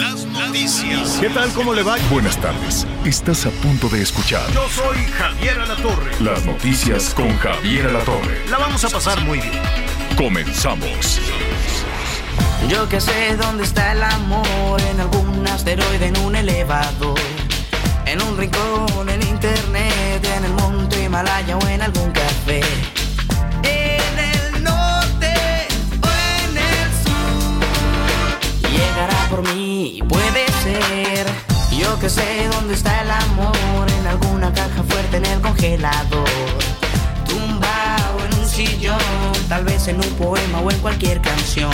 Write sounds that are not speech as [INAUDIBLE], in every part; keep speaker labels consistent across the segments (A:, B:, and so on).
A: Las noticias.
B: ¿Qué tal? ¿Cómo le va?
C: Buenas tardes. Estás a punto de escuchar
B: Yo soy Javier Alatorre.
C: las noticias con Javier Alatorre.
B: La vamos a pasar muy bien.
C: Comenzamos.
D: Yo que sé dónde está el amor, en algún asteroide, en un elevador, en un rincón, en internet, en el monte Himalaya o en algún café. Por mí, puede ser. Yo que sé dónde está el amor, en alguna caja fuerte, en el congelador, tumbado en un sillón, tal vez en un poema o en cualquier canción.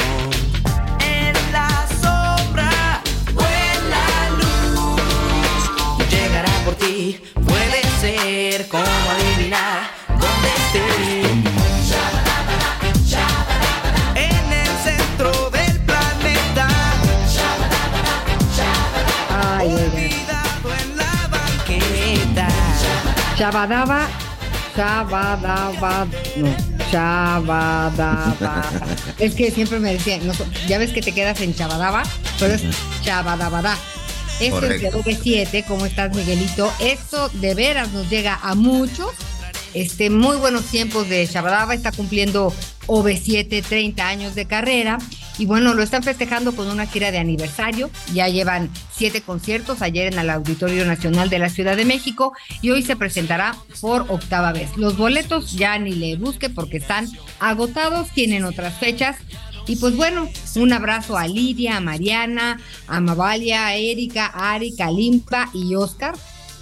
D: En la sombra o en la luz Llegará por ti, puede ser como adivinar dónde estés
E: Shabadaba, Shabadaba, no, Shabadaba. [LAUGHS] es que siempre me decían, no, ya ves que te quedas en Shabadaba, pero es Shabadabada. Esto es de OV7, ¿cómo estás, Miguelito? Esto de veras nos llega a muchos. Este, muy buenos tiempos de Shabadaba, está cumpliendo OV7 30 años de carrera y bueno, lo están festejando con una gira de aniversario, ya llevan siete conciertos ayer en el Auditorio Nacional de la Ciudad de México y hoy se presentará por octava vez. Los boletos ya ni le busque porque están agotados, tienen otras fechas y pues bueno, un abrazo a Lidia, a Mariana, a Mavalia, a Erika, a Ari, Kalimpa y Oscar.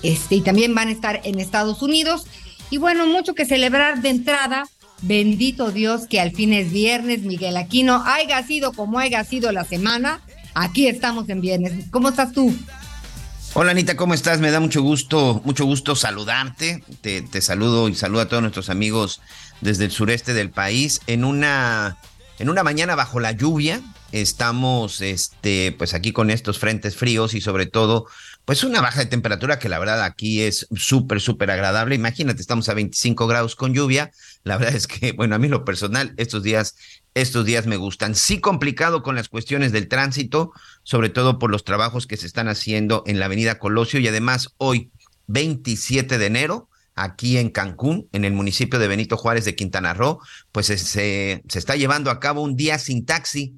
E: Este, y también van a estar en Estados Unidos. Y bueno, mucho que celebrar de entrada. Bendito Dios que al fin es viernes, Miguel Aquino. Haya sido como haya sido la semana. Aquí estamos en viernes. ¿Cómo estás tú?
F: Hola Anita, ¿cómo estás? Me da mucho gusto, mucho gusto saludarte. Te, te saludo y saludo a todos nuestros amigos desde el sureste del país. En una, en una mañana bajo la lluvia, estamos este, pues aquí con estos frentes fríos y sobre todo, pues una baja de temperatura que la verdad aquí es súper, súper agradable. Imagínate, estamos a 25 grados con lluvia. La verdad es que, bueno, a mí lo personal, estos días, estos días me gustan. Sí complicado con las cuestiones del tránsito, sobre todo por los trabajos que se están haciendo en la avenida Colosio y además hoy, 27 de enero, aquí en Cancún, en el municipio de Benito Juárez de Quintana Roo, pues se, se, está llevando a cabo un día sin taxi.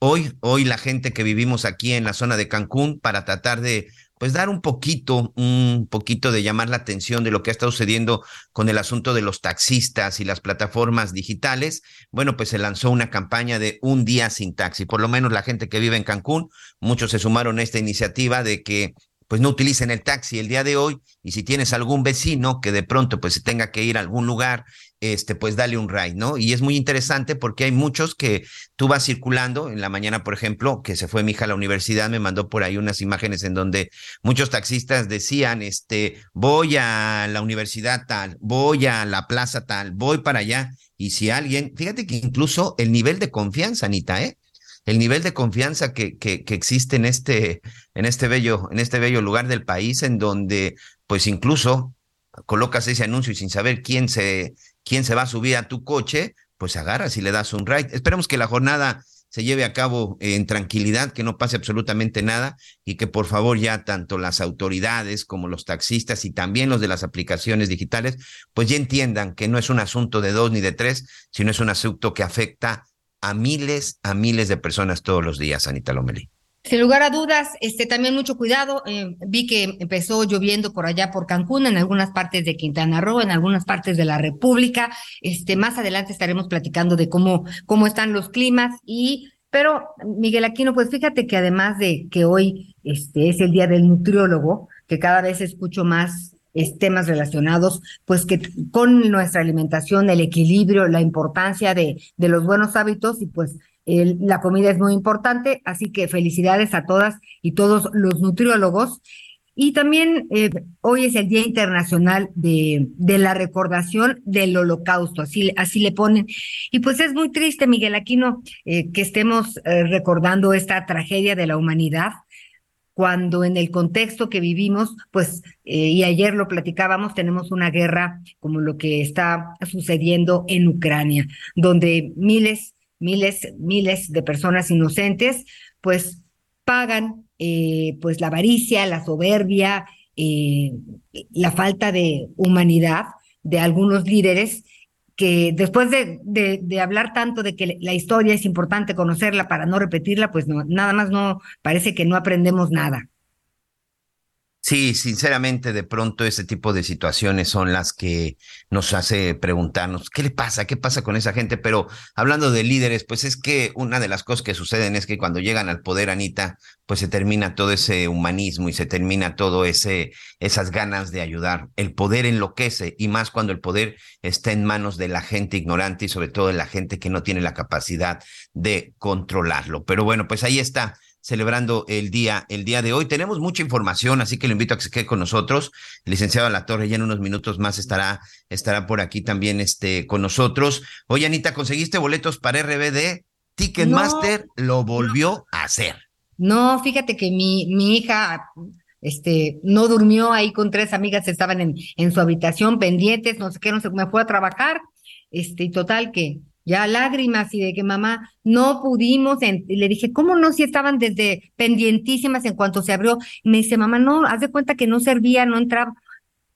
F: Hoy, hoy la gente que vivimos aquí en la zona de Cancún para tratar de pues dar un poquito, un poquito de llamar la atención de lo que ha estado sucediendo con el asunto de los taxistas y las plataformas digitales. Bueno, pues se lanzó una campaña de un día sin taxi. Por lo menos la gente que vive en Cancún, muchos se sumaron a esta iniciativa de que pues no utilicen el taxi el día de hoy y si tienes algún vecino que de pronto pues se tenga que ir a algún lugar, este pues dale un ride, ¿no? Y es muy interesante porque hay muchos que tú vas circulando en la mañana, por ejemplo, que se fue mi hija a la universidad, me mandó por ahí unas imágenes en donde muchos taxistas decían, este, voy a la universidad tal, voy a la plaza tal, voy para allá y si alguien, fíjate que incluso el nivel de confianza, Anita, ¿eh? El nivel de confianza que, que, que, existe en este, en este bello, en este bello lugar del país, en donde, pues incluso colocas ese anuncio y sin saber quién se, quién se va a subir a tu coche, pues agarras y le das un ride. Esperemos que la jornada se lleve a cabo en tranquilidad, que no pase absolutamente nada y que por favor ya tanto las autoridades como los taxistas y también los de las aplicaciones digitales, pues ya entiendan que no es un asunto de dos ni de tres, sino es un asunto que afecta a miles, a miles de personas todos los días, Anita Lomelí.
E: Sin lugar a dudas, este también mucho cuidado. Eh, vi que empezó lloviendo por allá por Cancún, en algunas partes de Quintana Roo, en algunas partes de la República. Este, más adelante estaremos platicando de cómo, cómo están los climas y pero Miguel Aquino, pues fíjate que además de que hoy este es el día del nutriólogo, que cada vez escucho más es, temas relacionados, pues que con nuestra alimentación, el equilibrio, la importancia de, de los buenos hábitos y pues la comida es muy importante, así que felicidades a todas y todos los nutriólogos. Y también eh, hoy es el Día Internacional de, de, la Recordación del Holocausto, así, así le ponen. Y pues es muy triste, Miguel Aquino, eh, que estemos eh, recordando esta tragedia de la humanidad, cuando en el contexto que vivimos, pues, y ayer lo platicábamos, tenemos una guerra como lo que está sucediendo en Ucrania, donde miles, miles, miles de personas inocentes, pues, pagan eh, pues la avaricia, la soberbia, eh, la falta de humanidad de algunos líderes que después de, de, hablar tanto de que la historia es importante conocerla para no repetirla, pues no, nada más no parece que no aprendemos nada.
F: Sí, sinceramente, de pronto ese tipo de situaciones son las que nos hace preguntarnos, ¿qué le pasa? ¿Qué pasa con esa gente? Pero hablando de líderes, pues es que una de las cosas que suceden es que cuando llegan al poder, Anita, pues se termina todo ese humanismo y se termina todo ese, esas ganas de ayudar. El poder enloquece y más cuando el poder está en manos de la gente ignorante y sobre todo de la gente que no tiene la capacidad de controlarlo. Pero bueno, pues ahí está celebrando el día, el día de hoy. Tenemos mucha información, así que lo invito a que se quede con nosotros. El licenciado La Torre ya en unos minutos más estará, estará por aquí también este, con nosotros. Oye, Anita, ¿conseguiste boletos para RBD? Ticketmaster lo volvió a hacer.
E: No, fíjate que mi, mi hija este, no durmió ahí con tres amigas, estaban en, en su habitación pendientes, no sé qué, no sé, me fue a trabajar, este, y total que ya lágrimas y de que mamá no pudimos, y le dije, ¿cómo no? Si estaban desde pendientísimas en cuanto se abrió, me dice, mamá, no, haz de cuenta que no servía, no entraba.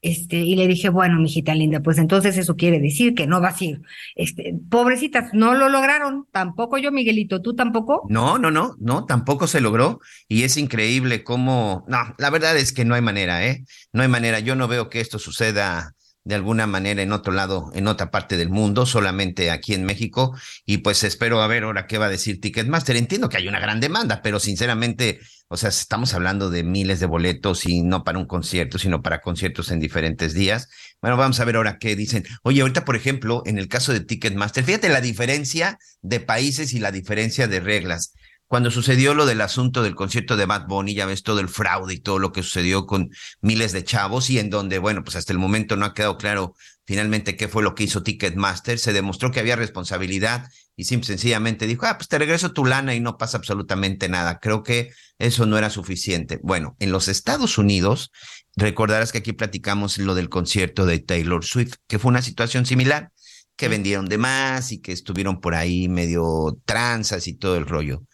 E: Este, y le dije, bueno, mijita linda, pues entonces eso quiere decir que no va a ir. Este, pobrecitas, no lo lograron, tampoco yo, Miguelito, ¿tú tampoco?
F: No, no, no, no, tampoco se logró. Y es increíble cómo, no, la verdad es que no hay manera, ¿eh? No hay manera. Yo no veo que esto suceda de alguna manera en otro lado, en otra parte del mundo, solamente aquí en México. Y pues espero a ver ahora qué va a decir Ticketmaster. Entiendo que hay una gran demanda, pero sinceramente, o sea, estamos hablando de miles de boletos y no para un concierto, sino para conciertos en diferentes días. Bueno, vamos a ver ahora qué dicen. Oye, ahorita, por ejemplo, en el caso de Ticketmaster, fíjate la diferencia de países y la diferencia de reglas cuando sucedió lo del asunto del concierto de Bad Bunny, ya ves todo el fraude y todo lo que sucedió con miles de chavos y en donde, bueno, pues hasta el momento no ha quedado claro finalmente qué fue lo que hizo Ticketmaster, se demostró que había responsabilidad y simple, sencillamente dijo, ah, pues te regreso tu lana y no pasa absolutamente nada. Creo que eso no era suficiente. Bueno, en los Estados Unidos, recordarás que aquí platicamos lo del concierto de Taylor Swift, que fue una situación similar, que vendieron de más y que estuvieron por ahí medio tranzas y todo el rollo.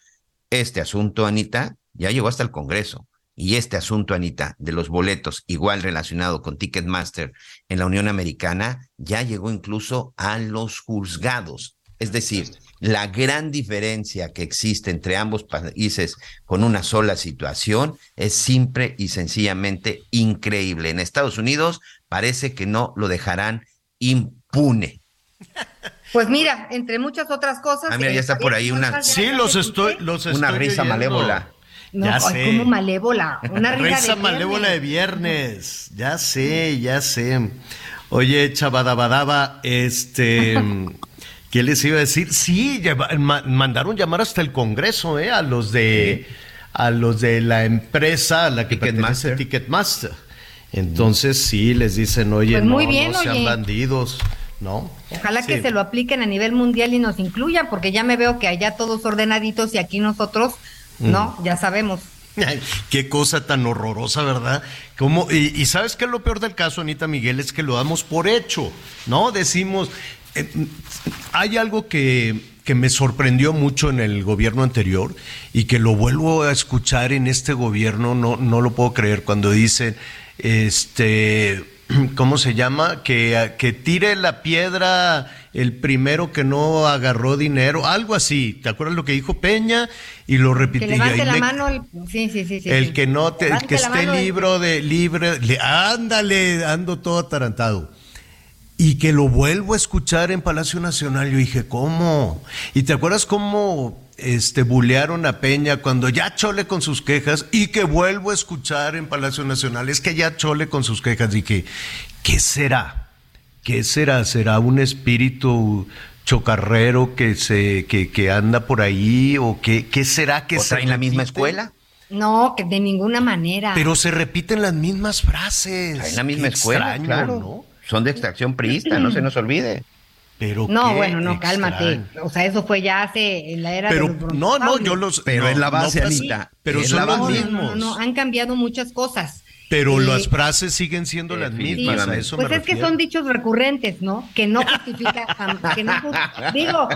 F: Este asunto, Anita, ya llegó hasta el Congreso. Y este asunto, Anita, de los boletos, igual relacionado con Ticketmaster en la Unión Americana, ya llegó incluso a los juzgados. Es decir, la gran diferencia que existe entre ambos países con una sola situación es simple y sencillamente increíble. En Estados Unidos parece que no lo dejarán impune. [LAUGHS]
E: Pues mira, entre muchas otras cosas.
F: Ah, mira, ya está por ahí una.
B: Sí, los estoy, los
F: Una risa malévola.
E: No, ya sé. como malévola. Una risa,
B: risa malévola de viernes. Ya sé, ya sé. Oye, Chabadabadaba, este. [LAUGHS] ¿Qué les iba a decir? Sí, mandaron llamar hasta el Congreso, ¿eh? A los de. A los de la empresa a la que Ticketmaster. Ticketmaster. Entonces, sí, les dicen, oye, pues no, no sean bandidos. ¿No?
E: Ojalá que se lo apliquen a nivel mundial y nos incluyan, porque ya me veo que allá todos ordenaditos y aquí nosotros, ¿no? Mm. Ya sabemos.
B: qué cosa tan horrorosa, ¿verdad? Como, y, sabes que lo peor del caso, Anita Miguel, es que lo damos por hecho, ¿no? Decimos, eh, hay algo que, que me sorprendió mucho en el gobierno anterior y que lo vuelvo a escuchar en este gobierno, no, no lo puedo creer, cuando dicen, este [CLEARS THROAT] ¿cómo se llama? Que, que tire la piedra el primero que no agarró dinero, algo así. ¿Te acuerdas lo que dijo Peña? Y lo.
E: Que levante la mano. El, sí, sí, sí,
B: el que no, te, el que esté libro de, libre, ándale, ando todo atarantado. Y que lo vuelvo a escuchar en Palacio Nacional. Yo dije, ¿cómo? ¿Y te acuerdas cómo este, bulearon a Peña cuando ya chole con sus quejas y que vuelvo a escuchar en Palacio Nacional, es que ya chole con sus quejas. Dije, ¿qué será? ¿Qué será? ¿Será un espíritu chocarrero que se que, que anda por ahí o qué qué será que
F: ¿O
B: se
F: en la misma escuela?
E: No, que de ninguna manera.
B: Pero se repiten las mismas frases.
F: En la misma
B: Qué
F: escuela,
B: extraño,
F: claro.
B: ¿no?
F: Son de extracción priista, no se nos olvide.
B: Pero
E: no,
B: qué
E: bueno, no, cálmate. O sea, eso fue ya hace en la era
B: Pero
E: de los
B: no, no, yo los
F: Pero
B: no,
F: es la base,
B: no,
F: Anita.
B: Pero
F: Es
B: son
F: la
B: los
F: base.
E: No, no, no, han cambiado muchas cosas.
B: Pero las frases siguen siendo las mismas, a eso
E: pues
B: me
E: es que son dichos recurrentes, ¿no? Que no justifica, [LAUGHS] que no ju- digo,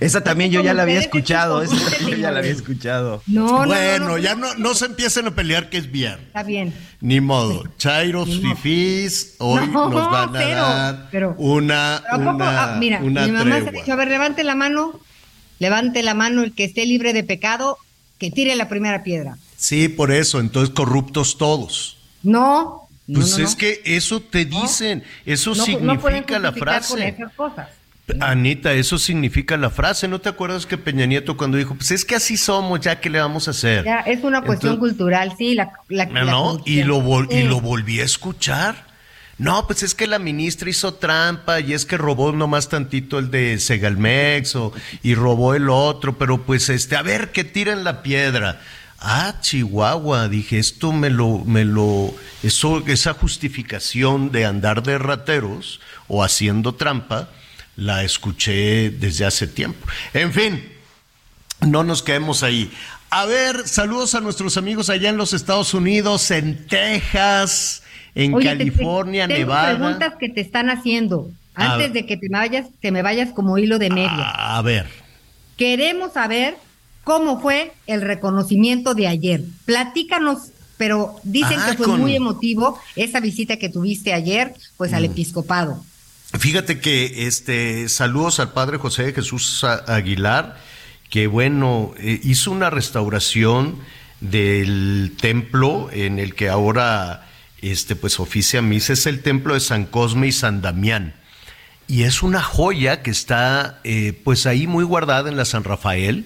F: Esa también yo ya la había escuchado, esa también ya la había escuchado.
E: no, no, no,
B: bueno,
E: no,
B: ya no, no se empiecen a pelear que es viernes.
E: Está bien.
B: Ni modo. Chairos, fifís, hoy
E: No,
B: nos van a
E: pero-
B: dar
E: pero-
B: una,
E: Pero ¿a poco?
B: una,
E: Ah, mira,
B: una
E: mi mamá se ha
B: tregua.
E: dicho, a ver, levante la mano, levante la mano el que esté libre de pecado, que tire la primera piedra.
B: Sí, por eso, entonces corruptos todos.
E: No,
B: Pues
E: no, no.
B: es que eso te dicen, eso significa la
E: justificar con
B: frase.
E: esas cosas.
B: Anita, eso significa la frase. ¿No te acuerdas que Peña Nieto cuando dijo, pues es que así somos, ya que le vamos a hacer?
E: Ya, es una cuestión
B: Entonces-
E: cultural, sí, la, la,
B: No,
E: la
B: no, y
E: corrupción.
B: lo, vol- y
E: Sí.
B: lo volví a escuchar. No, pues es que la ministra hizo trampa y es que robó nomás tantito el de Segalmex o, y robó el otro, pero pues este, a ver que tiren la piedra. Ah, Chihuahua, dije, esto me lo, me lo, eso, esa justificación de andar de rateros o haciendo trampa, la escuché desde hace tiempo. En fin, no nos quedemos ahí. A ver, saludos a nuestros amigos allá en los Estados Unidos, en Texas, en
E: Oye, te- te-
B: California,
E: tengo
B: Nevada.
E: preguntas que te están haciendo. Antes de que te vayas, que me vayas como hilo de media.
B: A ver,
E: Queremos saber cómo fue el reconocimiento de ayer. Platícanos, pero dicen
B: Ah,
E: que fue
B: con-
E: muy emotivo esa visita que tuviste ayer, pues
B: Mm.
E: al episcopado.
B: fíjate que este saludos al padre José Jesús Aguilar, que bueno, eh, hizo una restauración del templo en el que ahora este pues oficia misa, es el templo de San Cosme y San Damián. Y es una joya que está eh, pues ahí muy guardada en la San Rafael.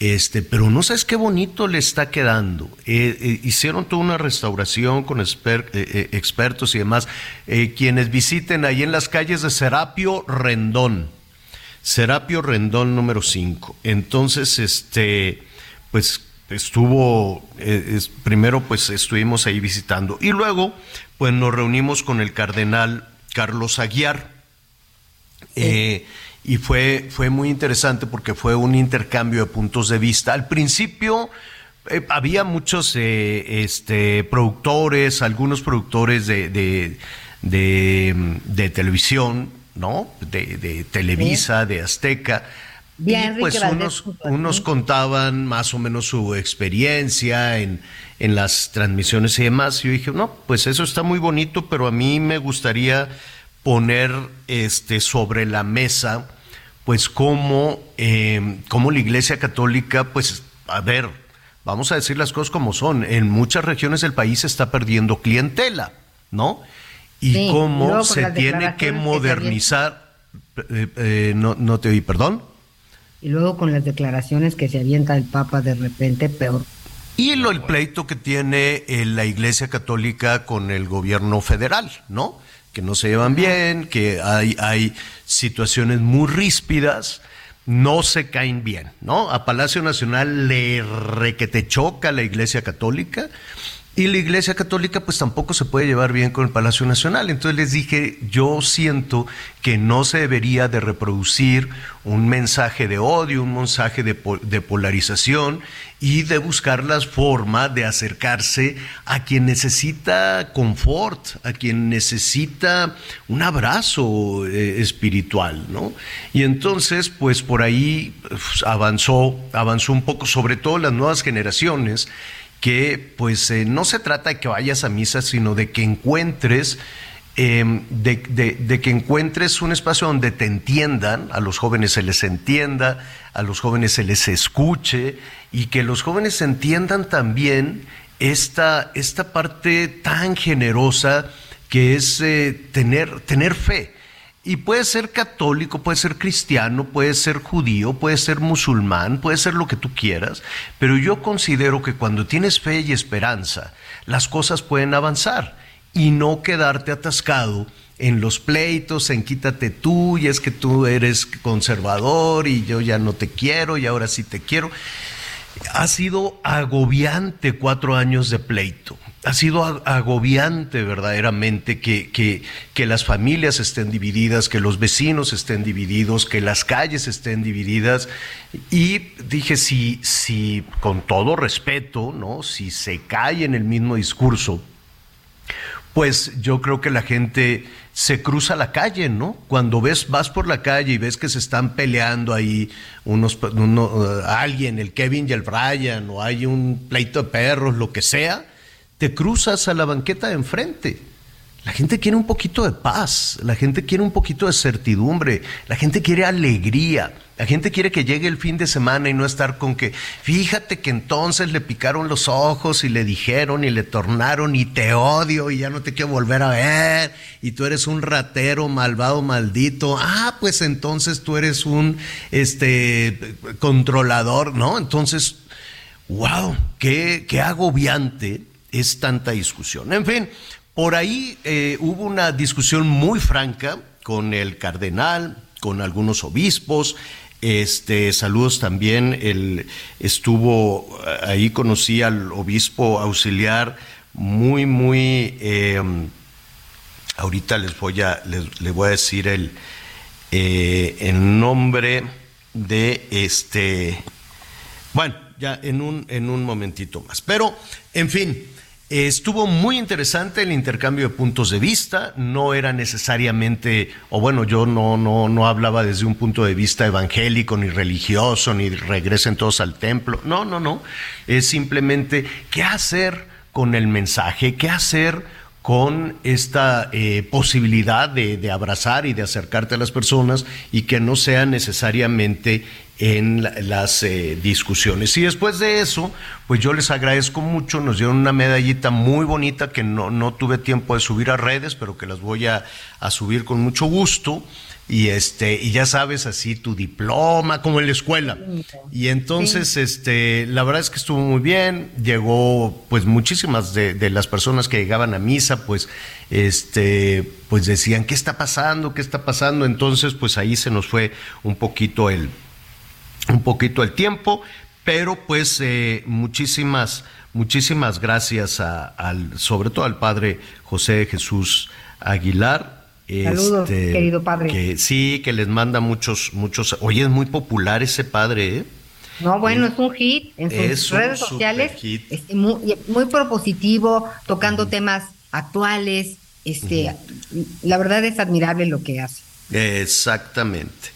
B: Este, pero no sabes qué bonito le está quedando. Eh, eh, hicieron toda una restauración con exper- expertos y demás. Quienes visiten ahí en las calles de Serapio Rendón. Serapio Rendón número 5. Entonces, este, pues estuvo, eh, es- primero pues estuvimos ahí visitando y luego pues nos reunimos con el cardenal Carlos Aguiar. Eh, y fue, fue muy interesante porque fue un intercambio de puntos de vista. Al principio eh, había muchos este, productores, algunos productores de, de, de, de televisión, ¿no? De, de Televisa, de Azteca. Y
E: Enrique
B: pues
E: Valdés
B: unos, unos contaban más o menos su experiencia en, en las transmisiones y demás. Y yo dije, no, pues eso está muy bonito, pero a mí me gustaría poner este sobre la mesa, pues cómo, eh, cómo la Iglesia Católica, pues, a ver, vamos a decir las cosas como son. En muchas regiones del país se está perdiendo clientela, ¿no? Y
E: Sí,
B: cómo se tiene que modernizar. eh, eh, no, no te oí, perdón.
E: Y luego con las declaraciones que se avienta el Papa de repente, peor.
B: Y lo, el pleito que tiene eh, la Iglesia Católica con el gobierno federal, ¿no? Que no se llevan bien, que hay, hay situaciones muy ríspidas, no se caen bien, ¿no? A Palacio Nacional le requete choca la Iglesia Católica y la Iglesia Católica pues tampoco se puede llevar bien con el Palacio Nacional. Entonces les dije, yo siento que no se debería de reproducir un mensaje de odio, un mensaje de, de polarización y de buscar las formas de acercarse a quien necesita confort, a quien necesita un abrazo eh, espiritual, ¿no? Y entonces, pues por ahí pues, avanzó, avanzó un poco, sobre todo las nuevas generaciones, que pues eh, no se trata de que vayas a misa, sino de que encuentres, de, de- de que encuentres un espacio donde te entiendan, a los jóvenes se les entienda, a los jóvenes se les escuche y que los jóvenes entiendan también esta, esta parte tan generosa que es eh, tener, tener fe. Y puede ser católico, puede ser cristiano, puede ser judío, puede ser musulmán, puede ser lo que tú quieras, pero yo considero que cuando tienes fe y esperanza, las cosas pueden avanzar y no quedarte atascado en los pleitos, en quítate tú, y es que tú eres conservador y yo ya no te quiero y ahora sí te quiero. Ha sido agobiante cuatro años de pleito. Ha sido agobiante verdaderamente que, que, que, las familias estén divididas, que los vecinos estén divididos, que las calles estén divididas. Y dije, si, si con todo respeto, ¿no? Si se cae en el mismo discurso, pues yo creo que la gente se cruza la calle, ¿no? Cuando ves, vas por la calle y ves que se están peleando ahí unos, uno, alguien, el Kevin y el Brian, o hay un pleito de perros, lo que sea, te cruzas a la banqueta de enfrente la gente quiere un poquito de paz, la gente quiere un poquito de certidumbre, la gente quiere alegría, la gente quiere que llegue el fin de semana y no estar con que, fíjate que entonces le picaron los ojos y le dijeron y le tornaron y te odio y ya no te quiero volver a ver y tú eres un ratero malvado maldito. Ah, pues entonces tú eres un este controlador, ¿no? Entonces, wow, qué, qué agobiante es tanta discusión. En fin, por ahí eh, hubo una discusión muy franca con el cardenal, con algunos obispos. Este, saludos también. El, estuvo ahí conocí al obispo auxiliar muy, muy. Em, ahorita les voy a les, voy a decir el, eh, el nombre de este. Bueno, ya en un en un momentito más. Pero, en fin. Estuvo muy interesante el intercambio de puntos de vista, no era necesariamente, o bueno, yo no, no, no hablaba desde un punto de vista evangélico, ni religioso, ni regresen todos al templo, no, no, no, es simplemente qué hacer con el mensaje, qué hacer con esta eh, posibilidad de, de, abrazar y de acercarte a las personas y que no sea necesariamente en las eh, discusiones. Y después de eso, pues yo les agradezco mucho, nos dieron una medallita muy bonita que no, no tuve tiempo de subir a redes, pero que las voy a, a subir con mucho gusto. Y este y ya sabes así tu diploma como en la escuela. Y entonces este la verdad es que estuvo muy bien. Llegó pues muchísimas de, de, las personas que llegaban a misa pues este pues decían qué está pasando qué está pasando entonces pues ahí se nos fue un poquito el un poquito el tiempo, pero pues eh, muchísimas, muchísimas gracias a, al, sobre todo al padre José Jesús Aguilar.
E: Saludos, este, querido padre.
B: Que, sí, que les manda muchos, muchos. Oye, es muy popular ese padre, ¿eh?
E: No, bueno, es un hit en sus redes sociales. Es muy, muy, propositivo, tocando temas actuales. Este, la verdad es admirable lo que hace.
B: Exactamente.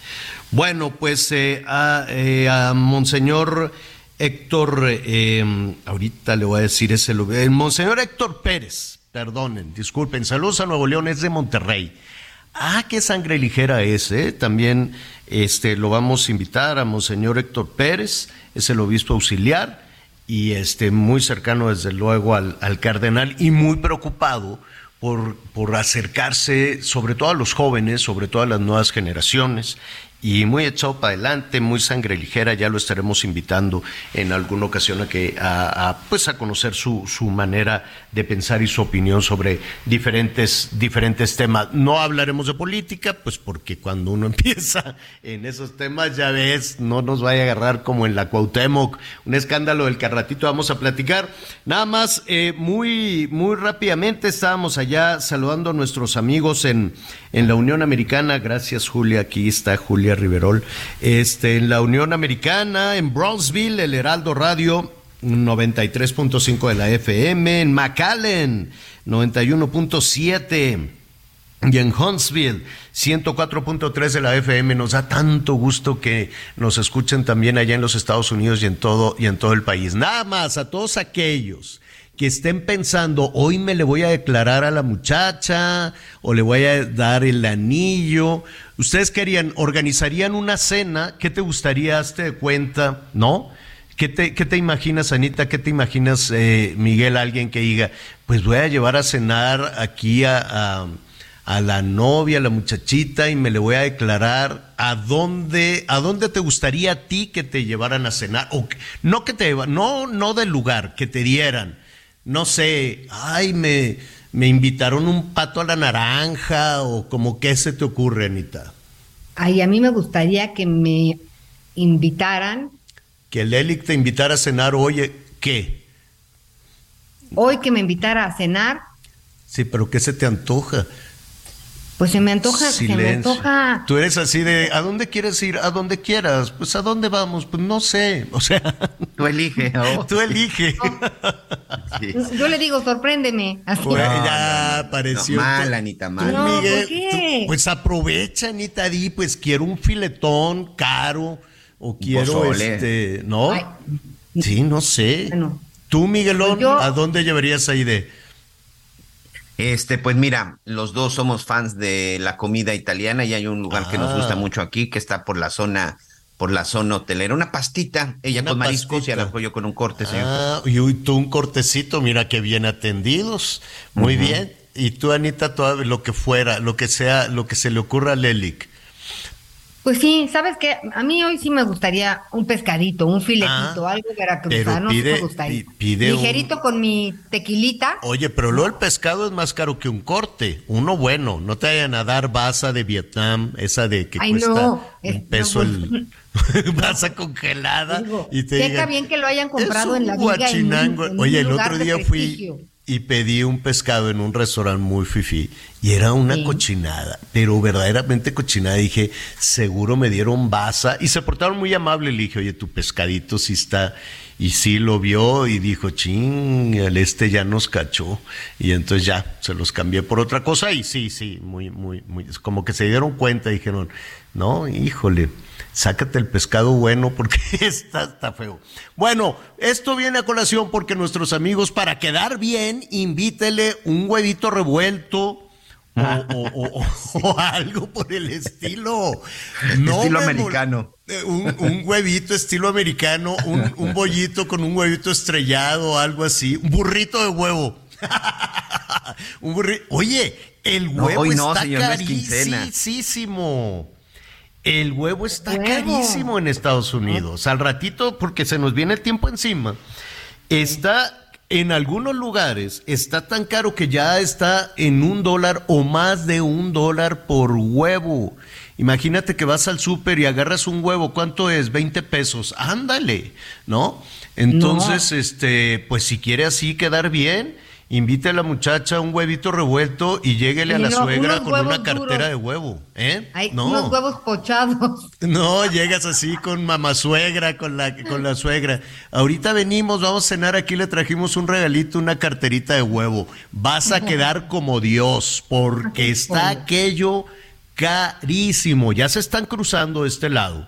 B: Bueno, pues eh, a, eh, a, Monseñor Héctor, eh, ahorita le voy a decir ese lugar, Monseñor Héctor Pérez, perdonen, disculpen, saludos a Nuevo León, es de Monterrey. Ah, qué sangre ligera es, ¿eh? También este, lo vamos a invitar a Monseñor Héctor Pérez, es el obispo auxiliar y este, muy cercano desde luego al, al cardenal y muy preocupado por, por acercarse sobre todo a los jóvenes, sobre todo a las nuevas generaciones y muy echado para adelante, muy sangre ligera, ya lo estaremos invitando en alguna ocasión a que a, pues a conocer su, su, manera de pensar y su opinión sobre diferentes, diferentes temas. No hablaremos de política, pues porque cuando uno [LAUGHS] empieza en esos temas, ya ves, no nos vaya a agarrar como en la Cuauhtémoc, un escándalo del que al ratito vamos a platicar. Nada más, eh, muy, muy rápidamente estábamos allá saludando a nuestros amigos en, en la Unión Americana. Gracias, Julia. Aquí está Julia Riverol. Este, en la Unión Americana, en Brownsville, el Heraldo Radio 93.5 de la FM, en McAllen 91.7 y en Huntsville 104.3 de la FM. Nos da tanto gusto que nos escuchen también allá en los Estados Unidos y en todo y en todo el país. Nada más a todos aquellos que estén pensando, hoy me le voy a declarar a la muchacha o le voy a dar el anillo. Ustedes querían, organizarían una cena, ¿qué te gustaría, hazte de cuenta, no? ¿Qué te, ¿Qué te imaginas, Anita? ¿Qué te imaginas, eh, Miguel, alguien que diga, pues voy a llevar a cenar aquí a, a, la novia, a la muchachita, y me le voy a declarar a dónde, a dónde te gustaría a ti que te llevaran a cenar? O, no que te no, no del lugar, que te dieran no sé, ay, me, me invitaron un pato a la naranja o como qué se te ocurre, Anita.
E: Ay, a mí me gustaría que me invitaran.
B: Que el Elic te invitara a cenar, oye, ¿qué?
E: Hoy que me invitara a cenar.
B: Sí, pero ¿qué se te antoja?
E: Pues se me antoja, se me antoja.
B: Tú eres así de, ¿a dónde quieres ir? A donde quieras. Pues ¿a dónde vamos? Pues no sé. O sea,
F: tú elige. [LAUGHS]
B: Tú elige.
E: Yo le digo, sorpréndeme.
B: Así. Pues ya apareció.
F: mal, Anita, mal.
E: No, Miguel, qué?
B: pues aprovecha, Anita, di, pues quiero un filetón caro o quiero este, ¿no? Sí, no sé. Tú, Miguelón, pues ¿a dónde llevarías ahí de?
F: Este, pues mira, los dos somos fans de la comida italiana y hay un lugar que nos gusta ah. mucho aquí que está por la zona por la zona hotelera. Una pastita, ella con mariscos y al yo con un corte, señor.
B: Ah, y tú un cortecito, mira que bien atendidos. Muy bien. Y tú, Anita, todo lo que fuera, lo que sea, lo que se le ocurra a Lelik.
E: Pues sí, ¿sabes qué? A mí hoy sí me gustaría un pescadito, un filetito, ah, algo veracruzano. Pide, me gustaría. Pide Ligerito con mi tequilita.
B: Oye, pero luego el pescado es más caro que un corte. Uno bueno, no te vayan a dar basa de Vietnam, esa de que cuesta un peso el... [LAUGHS] [LAUGHS] basa congelada y te
E: digan, bien que lo hayan comprado en la vida.
B: Oye, el otro día fui y pedí un pescado en un restaurante muy fifi y era una cochinada, pero verdaderamente cochinada. Dije, seguro me dieron basa y se portaron muy amable. Le dije, oye, tu pescadito sí está. Y sí lo vio y dijo, ching, el este ya nos cachó. Y entonces ya se los cambié por otra cosa y sí, sí, muy, muy, muy. Como que se dieron cuenta y dijeron, no, híjole sácate el pescado bueno porque [LAUGHS] está, está feo. Bueno, esto viene a colación porque nuestros amigos, para quedar bien, invítele un huevito revuelto. O, [LAUGHS] algo por el estilo. [LAUGHS]
F: estilo americano.
B: Un, huevito estilo americano, un, bollito con un huevito estrellado, algo así. Un burrito de huevo. [LAUGHS] un. Oye, el huevo está carísimo. El huevo está carísimo en Estados Unidos. Al ratito, porque se nos viene el tiempo encima, está en algunos lugares, está tan caro que ya está en un dólar o más de un dólar por huevo. Imagínate que vas al súper y agarras un huevo, ¿cuánto es? 20 pesos. Ándale, ¿no? Entonces, este, pues si quiere así quedar bien, invite a la muchacha un huevito revuelto y lléguele a la suegra con una cartera de huevo. ¿eh?
E: Hay unos huevos pochados. [LAUGHS]
B: No, llegas así con mamá suegra, con la, con la suegra. Ahorita venimos, vamos a cenar, aquí le trajimos un regalito, una carterita de huevo. Vas a [LAUGHS] quedar como Dios, porque está aquello carísimo. Ya se están cruzando este lado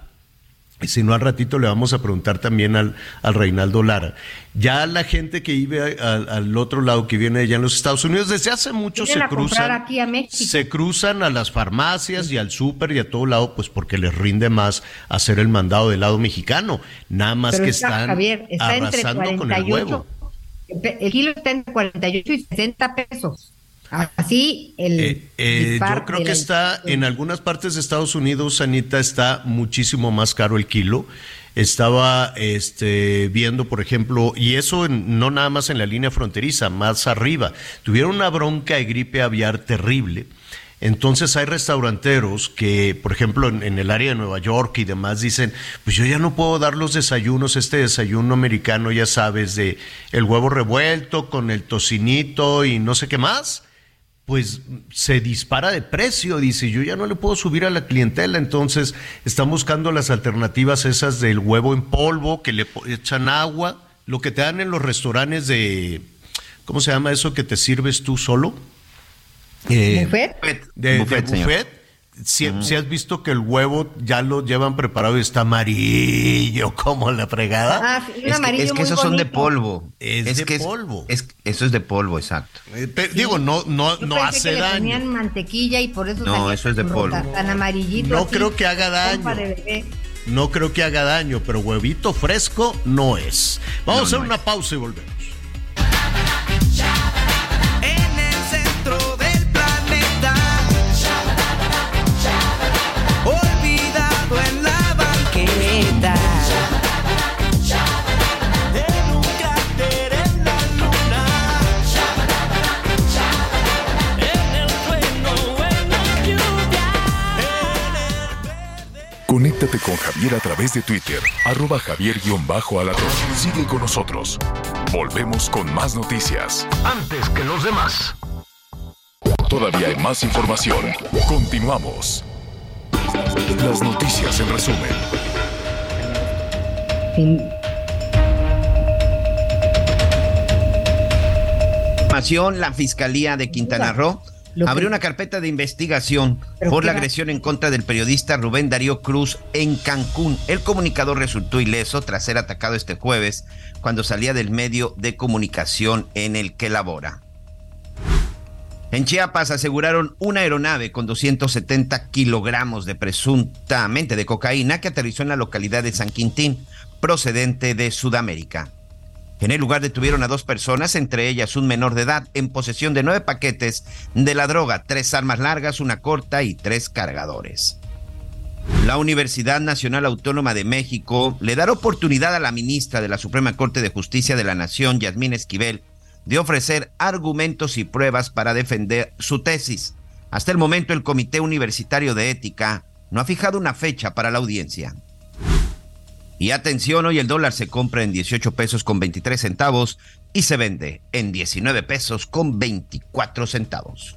B: y si no, al ratito le vamos a preguntar también al, al Reinaldo Lara. Ya la gente que vive al, otro lado, que viene allá en los Estados Unidos, desde hace mucho se cruzan.
E: Aquí a
B: se cruzan a las farmacias y al súper y a todo lado, pues porque les rinde más hacer el mandado del lado mexicano. Nada más que están Javier, está arrasando con el huevo.
E: El kilo está entre 48 y 60 pesos. Así el...
B: Eh, eh, yo creo que está en algunas partes de Estados Unidos, Anita, está muchísimo más caro el kilo. Estaba este, viendo, por ejemplo, y eso no nada más en la línea fronteriza, más arriba. Tuvieron una bronca de gripe aviar terrible. Entonces hay restauranteros que, por ejemplo, en, el área de Nueva York y demás, dicen, pues yo ya no puedo dar los desayunos, este desayuno americano, ya sabes, de el huevo revuelto con el tocinito y no sé qué más pues se dispara de precio, dice, yo ya no le puedo subir a la clientela, entonces están buscando las alternativas esas del huevo en polvo, que le echan agua, lo que te dan en los restaurantes de, ¿cómo se llama eso que te sirves tú solo?
E: Eh,
B: De, buffet si, has visto que el huevo ya lo llevan preparado y está amarillo [LAUGHS] como la fregada.
E: Ah,
F: es, que, esos son de polvo.
B: Es, de polvo.
F: eso es de polvo, exacto.
B: Eh, digo, no, no, no hace daño. Le
E: ponían mantequilla y por eso
F: no, eso es de polvo.
E: Tan amarillito.
B: No creo que haga daño. No creo que haga daño, pero huevito fresco no es. Vamos a hacer una pausa y volvemos.
C: Comunícate con Javier a través de Twitter, arroba javier-alatorre. Sigue con nosotros. Volvemos con más noticias.
B: Antes que los demás.
C: Todavía hay más información. Continuamos. Las noticias en resumen.
F: La Fiscalía de Quintana Roo
E: Lo que-
F: abrió una carpeta de investigación
E: Pero
F: por la
E: va-
F: agresión en contra del periodista Rubén Darío Cruz en Cancún. El comunicador resultó ileso tras ser atacado este jueves cuando salía del medio de comunicación en el que labora. En Chiapas aseguraron una aeronave con 270 kilogramos de presuntamente de cocaína que aterrizó en la localidad de San Quintín, procedente de Sudamérica. En el lugar detuvieron a dos personas, entre ellas un menor de edad, en posesión de nueve paquetes de la droga, tres armas largas, una corta y tres cargadores. La Universidad Nacional Autónoma de México le dará oportunidad a la ministra de la Suprema Corte de Justicia de la Nación, Yasmín Esquivel, de ofrecer argumentos y pruebas para defender su tesis. Hasta el momento el Comité Universitario de Ética no ha fijado una fecha para la audiencia. Y atención, hoy el dólar se compra en 18 pesos con 23 centavos y se vende en 19 pesos con 24 centavos.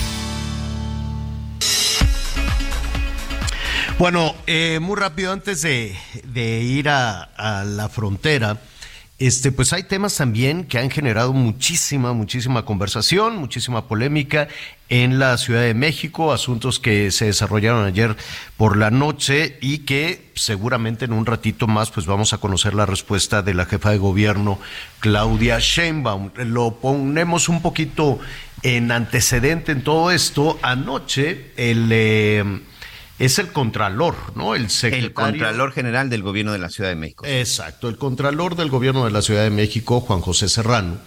B: Bueno, eh, muy rápido antes de, ir a, a la frontera, este, pues hay temas también que han generado muchísima, muchísima conversación, muchísima polémica en la Ciudad de México, asuntos que se desarrollaron ayer por la noche y que seguramente en un ratito más pues vamos a conocer la respuesta de la jefa de gobierno Claudia Sheinbaum. Lo ponemos un poquito en antecedente en todo esto. Anoche el eh, es el contralor, ¿no? El secretario.
F: El Contralor General del Gobierno de la Ciudad de México.
B: Exacto, el contralor del gobierno de la Ciudad de México, Juan José Serrano,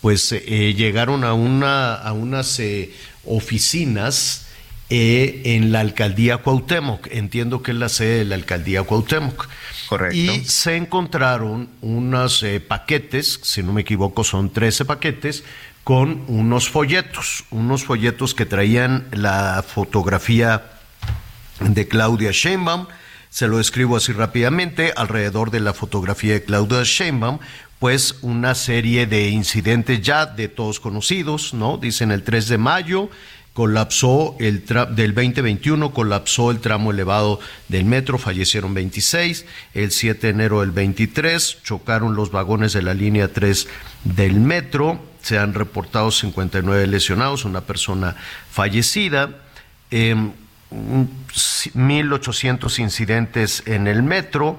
B: pues eh, llegaron a, una, a unas eh, oficinas eh, en la alcaldía Cuauhtémoc. Entiendo que es la sede de la alcaldía Cuauhtémoc.
F: Correcto.
B: Y se encontraron unos paquetes, si no me equivoco, son 13 paquetes con unos folletos, unos folletos que traían la fotografía de Claudia Sheinbaum. Se lo escribo así rápidamente. Alrededor de la fotografía de Claudia Sheinbaum, pues una serie de incidentes ya de todos conocidos, ¿no? Dicen el 3 de mayo colapsó el del 2021 colapsó el tramo elevado del metro, fallecieron 26, el 7 de enero del 23 chocaron los vagones de la línea 3 del metro, se han reportado 59 lesionados, una persona fallecida. Em, 1.800 incidentes en el metro,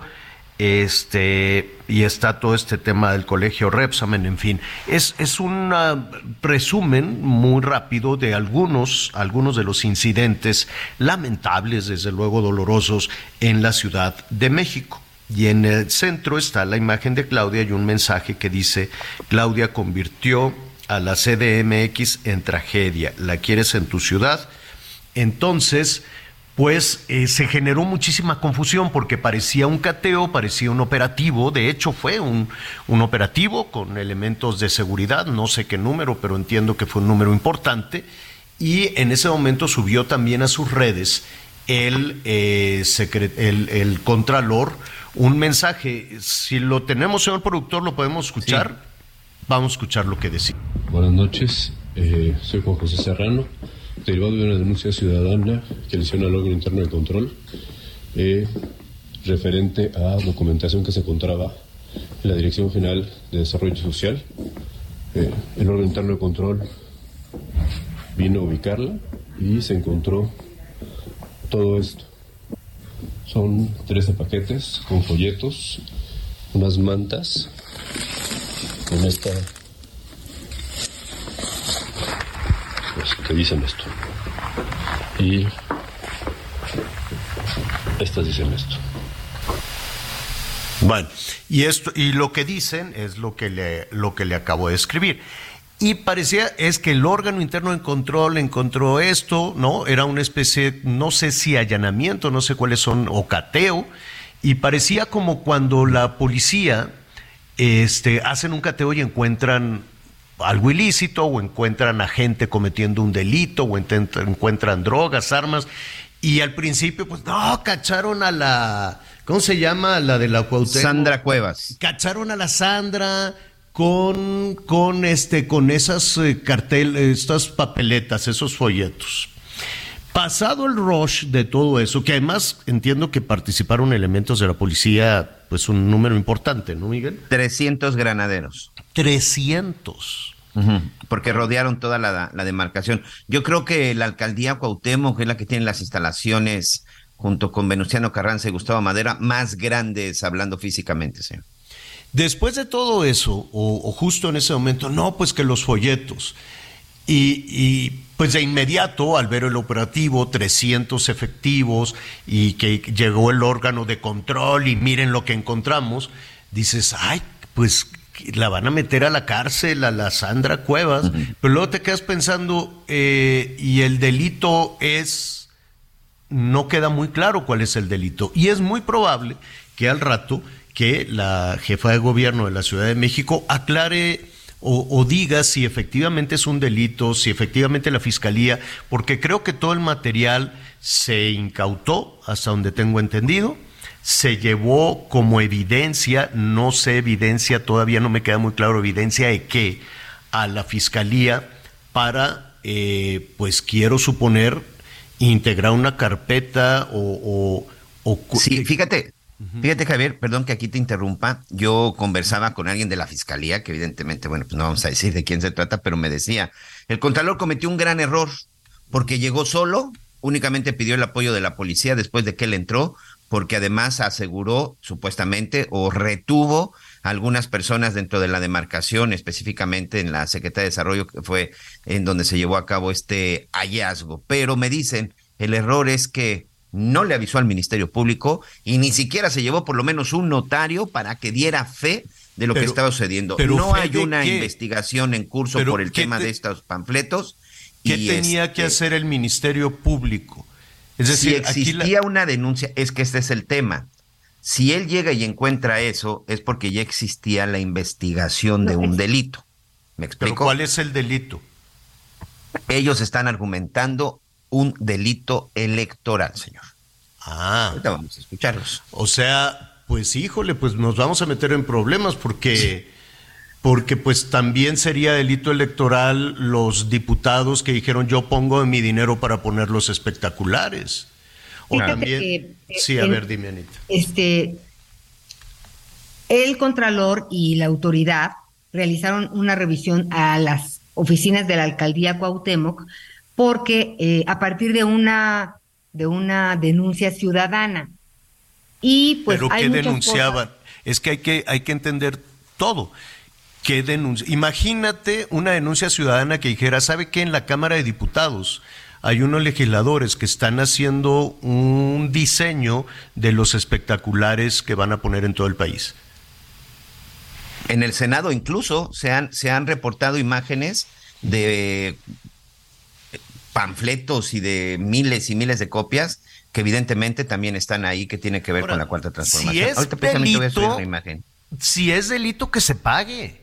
B: este, y está todo este tema del colegio Repsamen, en fin. Es, es un ah, resumen muy rápido de algunos, algunos de los incidentes lamentables, desde luego dolorosos, en la Ciudad de México. Y en el centro está la imagen de Claudia y un mensaje que dice, Claudia convirtió a la CDMX en tragedia. ¿La quieres en tu ciudad? Entonces, pues eh, se generó muchísima confusión porque parecía un cateo, parecía un operativo, de hecho fue un, un, operativo con elementos de seguridad, no sé qué número, pero entiendo que fue un número importante, y en ese momento subió también a sus redes el, eh, secret, el, el contralor un mensaje. Si lo tenemos, señor productor, lo podemos escuchar. Sí. Vamos a escuchar lo que decía.
G: Buenas noches, eh, soy Juan José Serrano derivado de una denuncia ciudadana que le hicieron al órgano interno de control eh, referente a documentación que se encontraba en la Dirección General de Desarrollo Social. Eh, el órgano interno de control vino a ubicarla y se encontró todo esto. Son 13 paquetes con folletos, unas mantas, con esta pues, que dicen esto. Y estas dicen esto.
B: Bueno, y esto y lo que dicen es lo que le lo que le acabo de escribir. Y parecía es que el órgano interno de control encontró esto, ¿no? Era una especie, no sé si allanamiento, no sé cuáles son, o cateo, y parecía como cuando la policía este, hacen un cateo y encuentran algo ilícito, o encuentran a gente cometiendo un delito, o encuentran drogas, armas, y al principio, pues, no, cacharon a la, ¿cómo se llama? La de la Cuauhtémoc.
F: Sandra Cuevas.
B: Cacharon a la Sandra, con, con, este, con esas eh, cartel, estas papeletas, esos folletos. Pasado el rush de todo eso, que además entiendo que participaron elementos de la policía, pues un número importante, ¿no, Miguel?
F: 300 granaderos.
B: 300.
F: Porque rodearon toda la, la, demarcación. Yo creo que la alcaldía Cuauhtémoc es la que tiene las instalaciones junto con Venustiano Carranza y Gustavo Madera más grandes hablando físicamente, señor.
B: Después de todo eso, o, justo en ese momento, no, pues que los folletos. Y, pues de inmediato, al ver el operativo, 300 efectivos y que llegó el órgano de control y miren lo que encontramos, dices, ay, pues la van a meter a la cárcel a la Sandra Cuevas, pero luego te quedas pensando, eh, y el delito es, no queda muy claro cuál es el delito, y es muy probable que al rato que la jefa de gobierno de la Ciudad de México aclare o, diga si efectivamente es un delito, si efectivamente la fiscalía, porque creo que todo el material se incautó, hasta donde tengo entendido, se llevó como evidencia, no sé evidencia, todavía no me queda muy claro evidencia de qué, a la fiscalía para, eh, pues quiero suponer, integrar una carpeta o... o,
F: o sí, fíjate, Fíjate, Javier, perdón que aquí te interrumpa. Yo conversaba con alguien de la fiscalía, que evidentemente, bueno, pues no vamos a decir de quién se trata, pero me decía, el Contralor cometió un gran error porque llegó solo, únicamente pidió el apoyo de la policía después de que él entró, porque además aseguró supuestamente o retuvo a algunas personas dentro de la demarcación, específicamente en la Secretaría de Desarrollo, que fue en donde se llevó a cabo este hallazgo. Pero me dicen, el error es que no le avisó al Ministerio Público y ni siquiera se llevó por lo menos un notario para que diera fe de lo que estaba sucediendo. no hay una investigación en curso por el tema de estos panfletos.
B: ¿Qué tenía que este hacer el Ministerio Público?
F: Es decir, si existía una denuncia, es que este es el tema. Si él llega y encuentra eso, es porque ya existía la investigación de un delito. ¿Me explico?
B: ¿Cuál es el delito?
F: Ellos están argumentando un delito electoral, señor.
B: Ah.
F: Ahorita vamos a escucharlos.
B: O sea, pues híjole, pues nos vamos a meter en problemas porque, porque pues también sería delito electoral los diputados que dijeron yo pongo mi dinero para poner los espectaculares. O también, sí, a ver, dime Anita.
E: Este, el Contralor y la autoridad realizaron una revisión a las oficinas de la alcaldía Cuauhtémoc porque eh, a partir de una, de una denuncia ciudadana. Y pues
B: ¿Pero qué denunciaban? Es que hay, que hay que entender todo. ¿Qué denuncia? Imagínate una denuncia ciudadana que dijera, ¿sabe qué? En la Cámara de Diputados hay unos legisladores que están haciendo un diseño de los espectaculares que van a poner en todo el país.
F: En el Senado incluso se han, se han reportado imágenes de panfletos y de miles y miles de copias que evidentemente también están ahí que tiene que ver con la cuarta transformación.
B: Si es delito, imagen. Si es delito que se pague.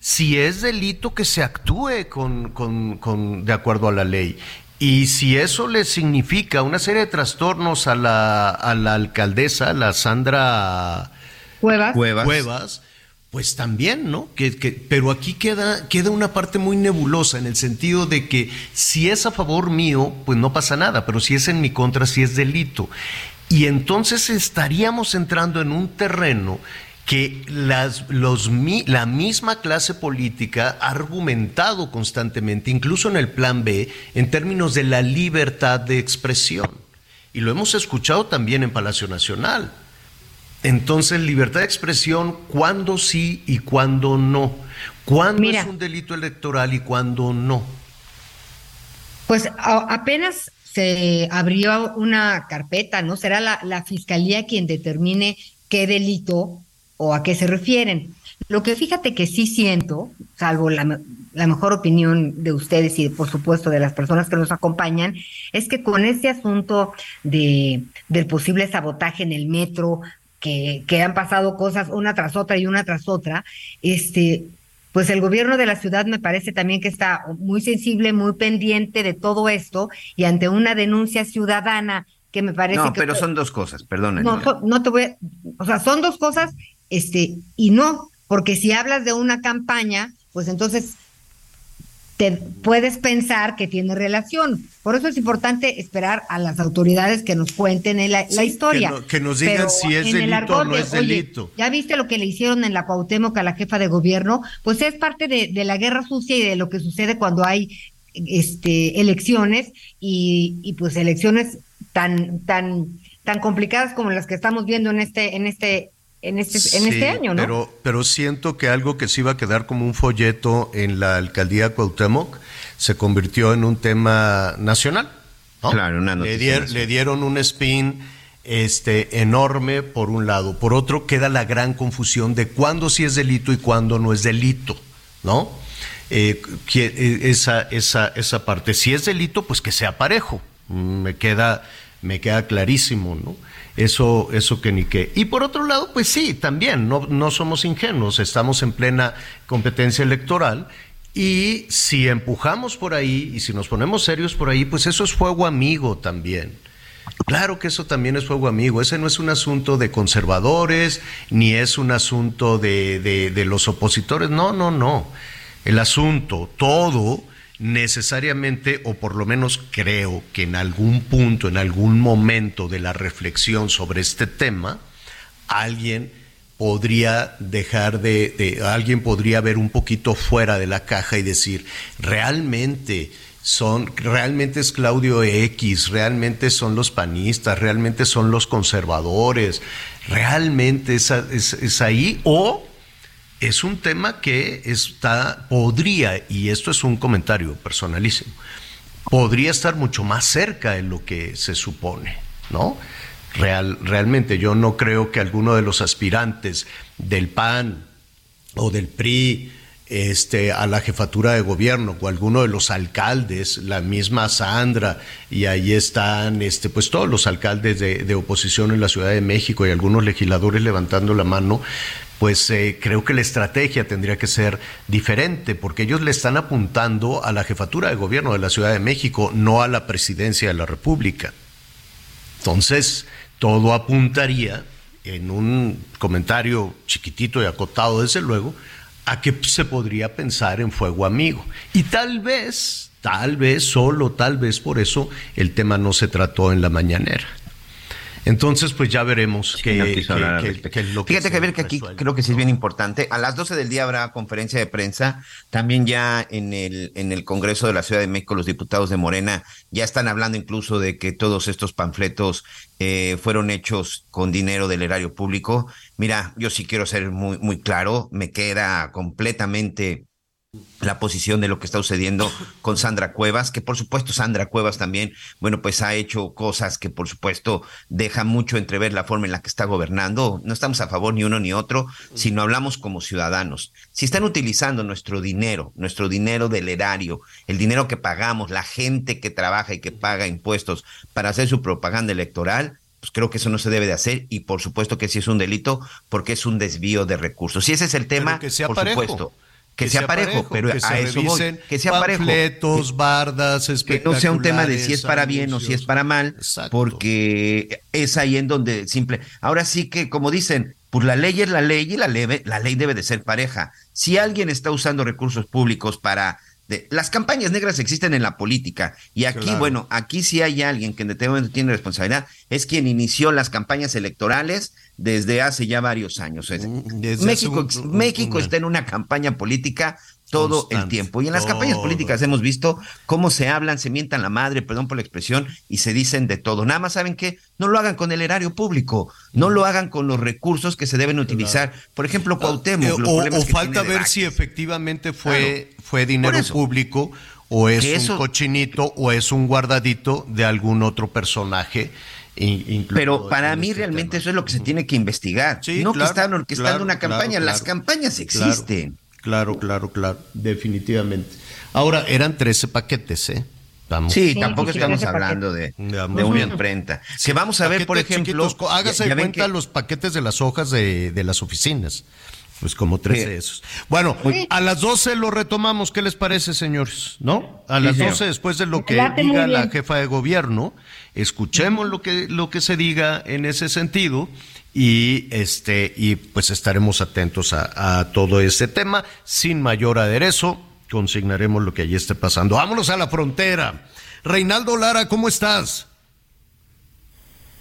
B: Si es delito que se actúe con, con, con, de acuerdo a la ley. Y si eso le significa una serie de trastornos a la, a la alcaldesa, la Sandra
E: Cuevas,
B: Cuevas pues también, ¿no? Que, que, pero aquí queda, queda una parte muy nebulosa en el sentido de que si es a favor mío, pues no pasa nada, pero si es en mi contra, si es delito. Y entonces estaríamos entrando en un terreno que las, los, la misma clase política ha argumentado constantemente, incluso en el plan B, en términos de la libertad de expresión. Y lo hemos escuchado también en Palacio Nacional. Entonces, libertad de expresión, ¿cuándo sí y cuándo no? ¿Cuándo es un delito electoral y cuándo no?
E: Pues apenas se abrió una carpeta, ¿no? Será la, fiscalía quien determine qué delito o a qué se refieren. Lo que fíjate que sí siento, salvo la, la mejor opinión de ustedes y por supuesto de las personas que nos acompañan, es que con este asunto de, del posible sabotaje en el metro, que, que han pasado cosas una tras otra y una tras otra, este, pues el gobierno de la ciudad me parece también que está muy sensible, muy pendiente de todo esto y ante una denuncia ciudadana que me parece
F: no,
E: que...
F: pero son dos cosas, perdón.
E: No, no te voy a, o sea, son dos cosas, este, y no, porque si hablas de una campaña, pues entonces te puedes pensar que tiene relación. Por eso es importante esperar a las autoridades que nos cuenten la, la historia.
B: Que, no, que, nos digan Pero si es delito o no es delito.
E: ya viste lo que le hicieron en la Cuauhtémoc a la jefa de gobierno, pues es parte de, de la guerra sucia y de lo que sucede cuando hay este elecciones y, y pues elecciones tan tan tan complicadas como las que estamos viendo en este en este en este, en este año, ¿no?
B: Pero, pero siento que algo que se iba a quedar como un folleto en la alcaldía Cuauhtémoc se convirtió en un tema nacional. ¿no?
F: Claro, una
B: le, dier, le, dieron un spin este, enorme por un lado. Por otro, queda la gran confusión de cuándo sí es delito y cuándo no es delito, ¿no? Eh, que, esa, esa, esa parte. Si es delito, pues que sea parejo. Me queda, me queda clarísimo, ¿no? Eso, eso que ni qué. Y por otro lado, pues sí, también, no, no somos ingenuos, estamos en plena competencia electoral y si empujamos por ahí y si nos ponemos serios por ahí, pues eso es fuego amigo también. Claro que eso también es fuego amigo. Ese no es un asunto de conservadores, ni es un asunto de, de, de los opositores. No, no, no. El asunto, todo, necesariamente, o por lo menos creo que en algún punto, en algún momento de la reflexión sobre este tema, alguien podría dejar de, alguien podría ver un poquito fuera de la caja y decir, realmente son, realmente es Claudio X, realmente son los panistas, realmente son los conservadores, realmente es, es, es ahí, o es un tema que está, podría, y esto es un comentario personalísimo, podría estar mucho más cerca de lo que se supone, ¿no? Real, realmente yo no creo que alguno de los aspirantes del PAN o del PRI este, a la jefatura de gobierno o alguno de los alcaldes, la misma Sandra, y ahí están este, pues todos los alcaldes de, de oposición en la Ciudad de México y algunos legisladores levantando la mano, pues eh, creo que la estrategia tendría que ser diferente, porque ellos le están apuntando a la jefatura de gobierno de la Ciudad de México, no a la presidencia de la República. Entonces, todo apuntaría, en un comentario chiquitito y acotado, desde luego, a que se podría pensar en fuego amigo. Y tal vez, tal vez, solo tal vez por eso, el tema no se trató en la mañanera. Entonces, pues ya veremos
F: Sí,
B: qué,
F: respecto.
B: qué es lo que
F: Fíjate, Javier, que aquí
B: resuelve.
F: creo que sí es bien importante. A las 12 del día habrá conferencia de prensa. También ya en el, en el Congreso de la Ciudad de México, los diputados de Morena ya están hablando incluso de que todos estos panfletos eh, fueron hechos con dinero del erario público. Mira, yo sí quiero ser muy, muy claro. Me queda completamente la posición de lo que está sucediendo con Sandra Cuevas, que por supuesto Sandra Cuevas también, bueno, pues ha hecho cosas que por supuesto dejan mucho entrever la forma en la que está gobernando. No estamos a favor ni uno ni otro, sino hablamos como ciudadanos. Si están utilizando nuestro dinero, nuestro dinero del erario, el dinero que pagamos, la gente que trabaja y que paga impuestos para hacer su propaganda electoral, pues creo que eso no se debe de hacer y por supuesto que sí es un delito porque es un desvío de recursos. Si ese es el tema,
B: que sea
F: por
B: parejo.
F: supuesto. Que, sea parejo, pero
B: que
F: a eso voy, que sea parejo.
B: panfletos, bardas,
F: Que no sea un tema de si es para bien o si es para mal,
B: Exacto.
F: porque es ahí en donde simple. Ahora sí que, como dicen, pues la ley es la ley y la ley, la ley debe de ser pareja. Si alguien está usando recursos públicos para de- las campañas negras existen en la política y aquí,
B: Claro.
F: bueno, aquí sí hay alguien que en determinado momento tiene responsabilidad, es quien inició las campañas electorales desde hace ya varios años.
B: Mm, Desde
F: México,
B: hace un- un-
F: México
B: una-
F: está en una campaña política todo el tiempo. Y en las campañas políticas hemos visto cómo se hablan, se mientan la madre, perdón por la expresión, y se dicen de todo. Nada más saben que no lo hagan con el erario público, no lo hagan con los recursos que se deben utilizar. Por ejemplo, Cuauhtémoc.
B: Eh,
F: los
B: o, o falta ver si efectivamente fue, fue dinero público o es
F: eso-
B: un cochinito o es un guardadito de algún otro personaje
F: Pero para mí este realmente eso es lo que se tiene que investigar. no que están orquestando una campaña, las campañas existen.
B: Claro, claro, claro, definitivamente. Ahora, eran 13 paquetes, ¿eh?
F: Sí, tampoco estamos hablando de, una imprenta. Que vamos a ver, por ejemplo.
B: hágase cuenta los paquetes de las hojas de, de las oficinas. Pues como 13 de esos. Bueno, a las 12 lo retomamos. ¿Qué les parece, señores? ¿No? A las 12, después de lo que diga la jefa de gobierno, escuchemos lo que, lo que se diga en ese sentido y este y pues estaremos atentos a, a todo este tema sin mayor aderezo consignaremos lo que allí esté pasando. Vámonos a la frontera. Reinaldo Lara, ¿cómo estás?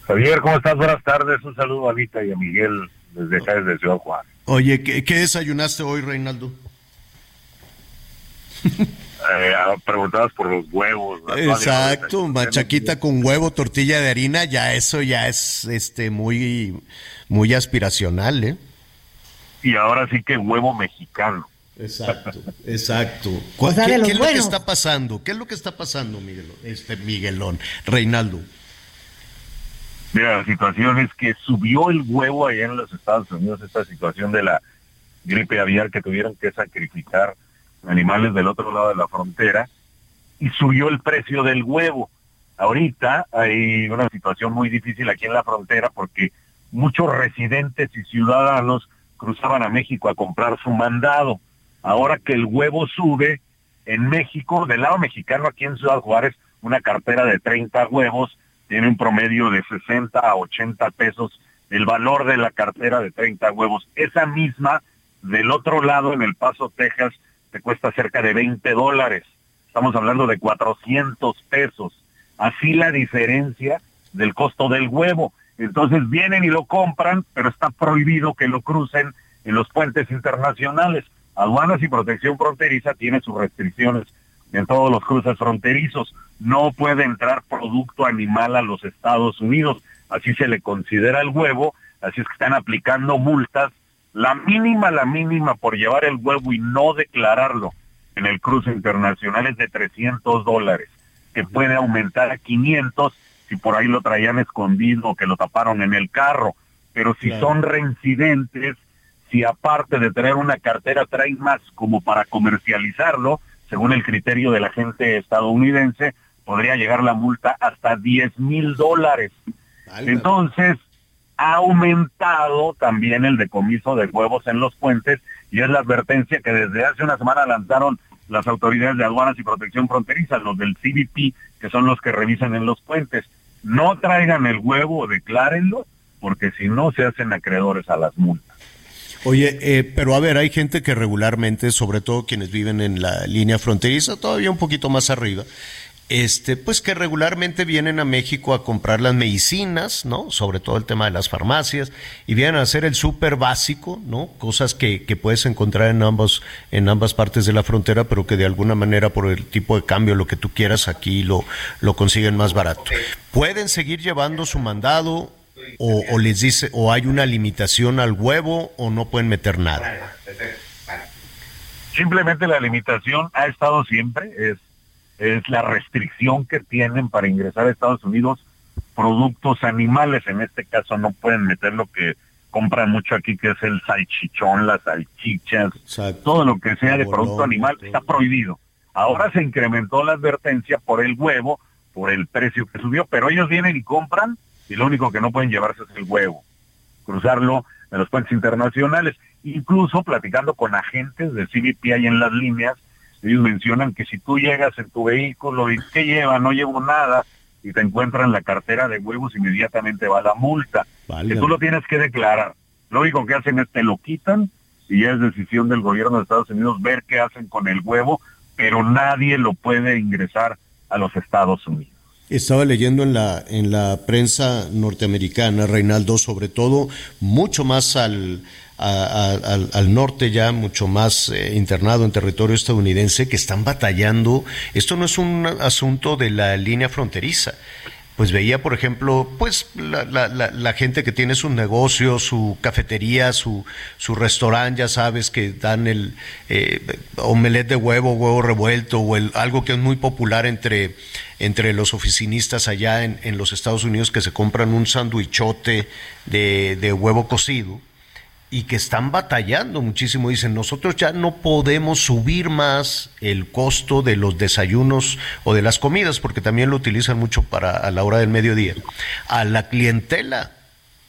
H: Javier, ¿cómo estás? Buenas tardes. Un saludo a Anita y a Miguel desde acá, desde Ciudad Juan.
B: Oye, ¿qué, desayunaste hoy, Reinaldo? [LAUGHS]
H: Eh, preguntabas por los huevos.
B: Exacto, machaquita con huevo, tortilla de harina, ya eso ya es este muy muy aspiracional, ¿eh?
H: Y ahora sí que huevo mexicano.
B: Exacto, [LAUGHS] exacto. ¿Qué, es lo que está pasando? ¿Qué es lo que está pasando, Miguel, este Miguelón, Reinaldo?
H: Mira, la situación es que subió el huevo allá en los Estados Unidos, esta situación de la gripe aviar que tuvieron que sacrificar animales del otro lado de la frontera, y subió el precio del huevo. Ahorita hay una situación muy difícil aquí en la frontera porque muchos residentes y ciudadanos cruzaban a México a comprar su mandado Ahora que el huevo sube, en México, del lado mexicano, aquí en Ciudad Juárez, una cartera de 30 huevos tiene un promedio de 60 a 80 pesos el valor de la cartera de 30 huevos. Esa misma, del otro lado, en El Paso, Texas, cuesta cerca de 20 dólares. Estamos hablando de 400 pesos. Así la diferencia del costo del huevo. Entonces vienen y lo compran, pero está prohibido que lo crucen en los puentes internacionales. Aduanas y Protección Fronteriza tiene sus restricciones en todos los cruces fronterizos. No puede entrar producto animal a los Estados Unidos. Así se le considera el huevo. Así es que están aplicando multas. La mínima, la mínima por llevar el huevo y no declararlo en el cruce internacional es de 300 dólares, que puede aumentar a 500 si por ahí lo traían escondido o que lo taparon en el carro. Pero si son reincidentes, si aparte de tener una cartera traen más como para comercializarlo, según el criterio de la gente estadounidense, podría llegar la multa hasta 10 mil dólares. Entonces, ha aumentado también el decomiso de huevos en los puentes y es la advertencia que desde hace una semana lanzaron las autoridades de aduanas y protección fronteriza, los del CBP, que son los que revisan en los puentes. No traigan el huevo, declárenlo, porque si no se hacen acreedores a las multas.
B: Oye, eh, pero a ver, hay gente que regularmente, sobre todo quienes viven en la línea fronteriza, todavía un poquito más arriba, este, pues que regularmente vienen a México a comprar las medicinas, ¿no? Sobre todo el tema de las farmacias, y vienen a hacer el súper básico, ¿no? Cosas que, que, puedes encontrar en ambos, en ambas partes de la frontera, pero que de alguna manera por el tipo de cambio, lo que tú quieras, aquí lo, lo consiguen más barato. Pueden seguir llevando su mandado o, les dice o hay una limitación al huevo o no pueden meter nada.
H: Simplemente la limitación ha estado siempre, es, es la restricción que tienen para ingresar a Estados Unidos productos animales, en este caso no pueden meter lo que compran mucho aquí, que es el salchichón, las salchichas, todo lo que sea de producto animal está prohibido. Ahora se incrementó la advertencia por el huevo, por el precio que subió, pero ellos vienen y compran y lo único que no pueden llevarse es el huevo, cruzarlo en los puentes internacionales. Incluso platicando con agentes de CBP ahí en las líneas, ellos mencionan que si tú llegas en tu vehículo y ¿qué lleva? No llevo nada y te encuentran la cartera de huevos, inmediatamente va la multa. Que tú lo tienes que declarar. Lo único que hacen es te lo quitan y ya es decisión del gobierno de Estados Unidos ver qué hacen con el huevo, pero nadie lo puede ingresar a los Estados Unidos.
B: Estaba leyendo en la, en la prensa norteamericana, Reinaldo, sobre todo mucho más al, al, norte ya, mucho más eh, internado en territorio estadounidense, que están batallando. Esto no es un asunto de la línea fronteriza. pues veía, por ejemplo, pues la, la, la, gente que tiene su negocio, su cafetería, su, su restaurante, ya sabes, que dan el eh, omelette de huevo, huevo revuelto, o el, algo que es muy popular entre, entre los oficinistas allá en, en los Estados Unidos, que se compran un sandwichote de, de huevo cocido y que están batallando muchísimo. Dicen, nosotros ya no podemos subir más el costo de los desayunos o de las comidas, porque también lo utilizan mucho para a la hora del mediodía, a la clientela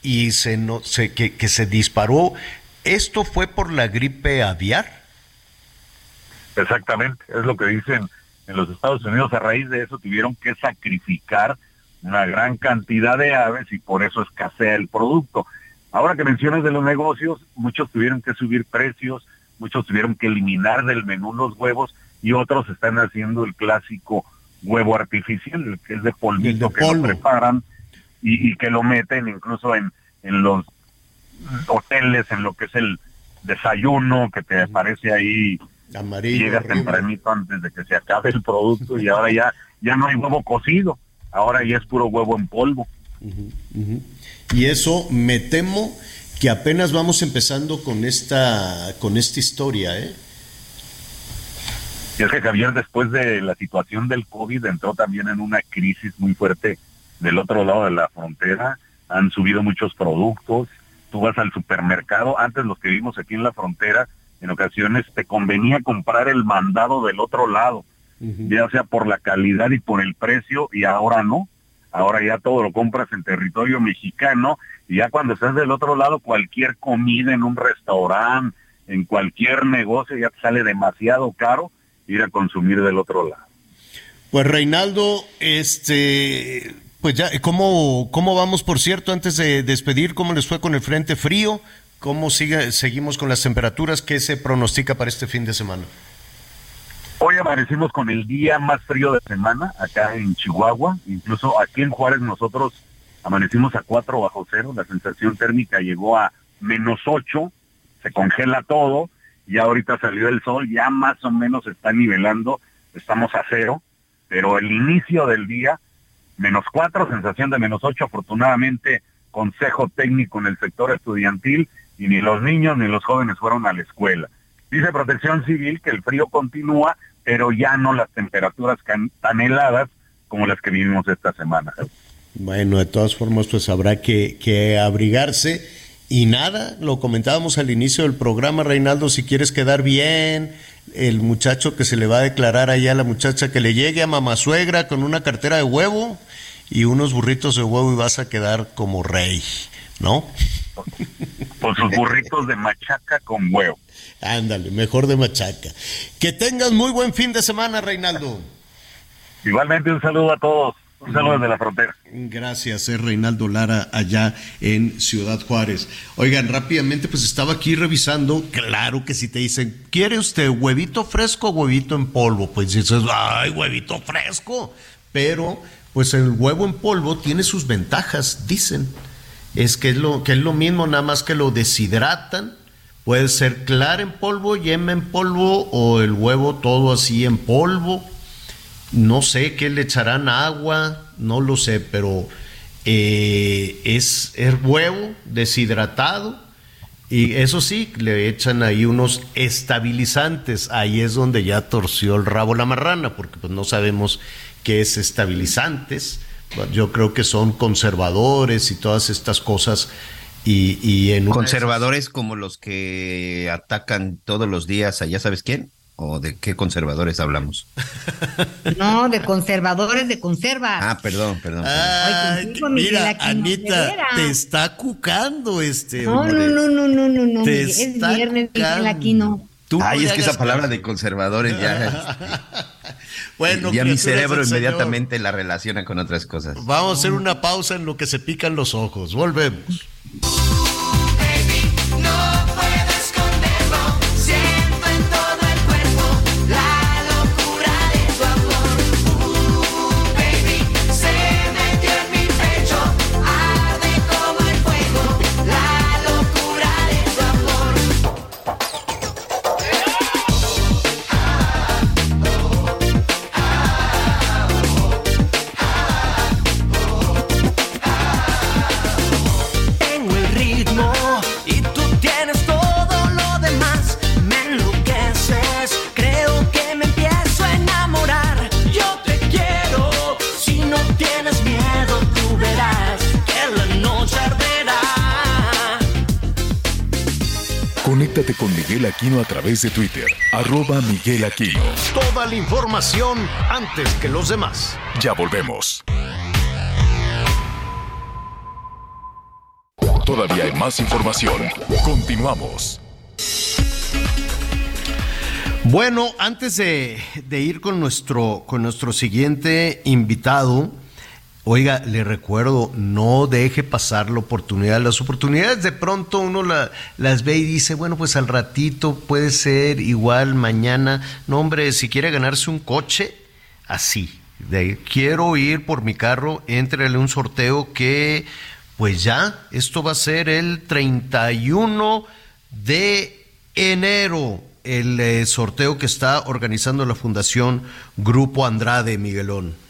B: y se, no, se, que, se disparó. ¿Esto fue por la gripe aviar?
H: Exactamente, es lo que dicen en los Estados Unidos. A raíz de eso tuvieron que sacrificar una gran cantidad de aves y por eso escasea el producto. Ahora que mencionas de los negocios, muchos tuvieron que subir precios, muchos tuvieron que eliminar del menú los huevos y otros están haciendo el clásico huevo artificial, el que es de polvito que lo preparan y, que lo meten incluso en, en los hoteles, en lo que es el desayuno, que te aparece ahí
B: Amarillo,
H: llegas tempranito antes de que se acabe el producto y ahora ya, ya no hay huevo cocido, ahora ya es puro huevo en polvo.
B: Y eso me temo que apenas vamos empezando con esta, con esta historia, ¿eh?
H: Es que Javier, después de la situación del COVID, entró también en una crisis muy fuerte del otro lado de la frontera. Han subido muchos productos. Tú vas al supermercado. Antes los que vimos aquí en la frontera, en ocasiones te convenía comprar el mandado del otro lado, ya sea por la calidad y por el precio, y ahora no ahora ya todo lo compras en territorio mexicano y ya cuando estás del otro lado cualquier comida en un restaurante, en cualquier negocio ya te sale demasiado caro ir a consumir del otro lado.
B: Pues Reinaldo, este, pues ya, ¿cómo, cómo vamos, por cierto, antes de despedir, cómo les fue con el frente frío? ¿Cómo sigue, seguimos con las temperaturas? ¿Qué se pronostica para este fin de semana?
H: Hoy amanecimos con el día más frío de semana acá en Chihuahua, incluso aquí en Juárez nosotros amanecimos a 4 bajo cero, la sensación térmica llegó a menos 8, se congela todo, y ahorita salió el sol, ya más o menos está nivelando, estamos a cero, pero el inicio del día, menos 4, sensación de menos 8, afortunadamente consejo técnico en el sector estudiantil, y ni los niños ni los jóvenes fueron a la escuela. Dice Protección Civil que el frío continúa, pero ya no las temperaturas tan heladas como las que vivimos esta semana.
B: Bueno, de todas formas, pues habrá que, que abrigarse. Y nada, lo comentábamos al inicio del programa, Reinaldo, si quieres quedar bien, el muchacho que se le va a declarar allá a la muchacha que le llegue a mamá suegra con una cartera de huevo y unos burritos de huevo y vas a quedar como rey, ¿no?
H: Con sus burritos de machaca con huevo.
B: Ándale, mejor de machaca. Que tengas muy buen fin de semana, Reinaldo.
H: Igualmente un saludo a todos. Un saludo desde la frontera.
B: Gracias, es Reinaldo Lara allá en Ciudad Juárez. Oigan, rápidamente, pues estaba aquí revisando. Claro que si te dicen, ¿quiere usted huevito fresco o huevito en polvo? Pues dices, ¡ay, huevito fresco! Pero, pues el huevo en polvo tiene sus ventajas, dicen. Es que es lo, que es lo mismo, nada más que lo deshidratan Puede ser clara en polvo, yema en polvo o el huevo todo así en polvo. No sé qué le echarán agua, no lo sé, pero eh, es huevo deshidratado y eso sí, le echan ahí unos estabilizantes. Ahí es donde ya torció el rabo la marrana, porque pues no sabemos qué es estabilizantes. Yo creo que son conservadores y todas estas cosas y, en
F: conservadores como los que atacan todos los días a ya sabes quién o de qué conservadores hablamos [LAUGHS]
E: no de conservadores de conserva.
F: Ah perdón perdón,
B: mira Anita te está cucando este
E: no no no no no no no es viernes aquí no
F: Ay, es que esa palabra de conservadores ya. [LAUGHS] bueno, ya mi cerebro inmediatamente la relaciona con otras cosas.
B: Vamos a hacer una pausa en lo que se pican los ojos. Volvemos.
C: Thank you. Miguel Aquino a través de Twitter, arroba Miguel Aquino.
B: Toda la información antes que los demás.
C: Ya volvemos. Todavía hay más información. Continuamos.
B: Bueno, antes de, de ir con nuestro, con nuestro siguiente invitado, Oiga, le recuerdo, no deje pasar la oportunidad. Las oportunidades de pronto uno las ve y dice, bueno, pues al ratito puede ser igual mañana. No, hombre, si quiere ganarse un coche, así. De, quiero ir por mi carro, entrele un sorteo que, pues ya, esto va a ser el 31 de enero. El eh, sorteo que está organizando la Fundación Grupo Andrade, Miguelón.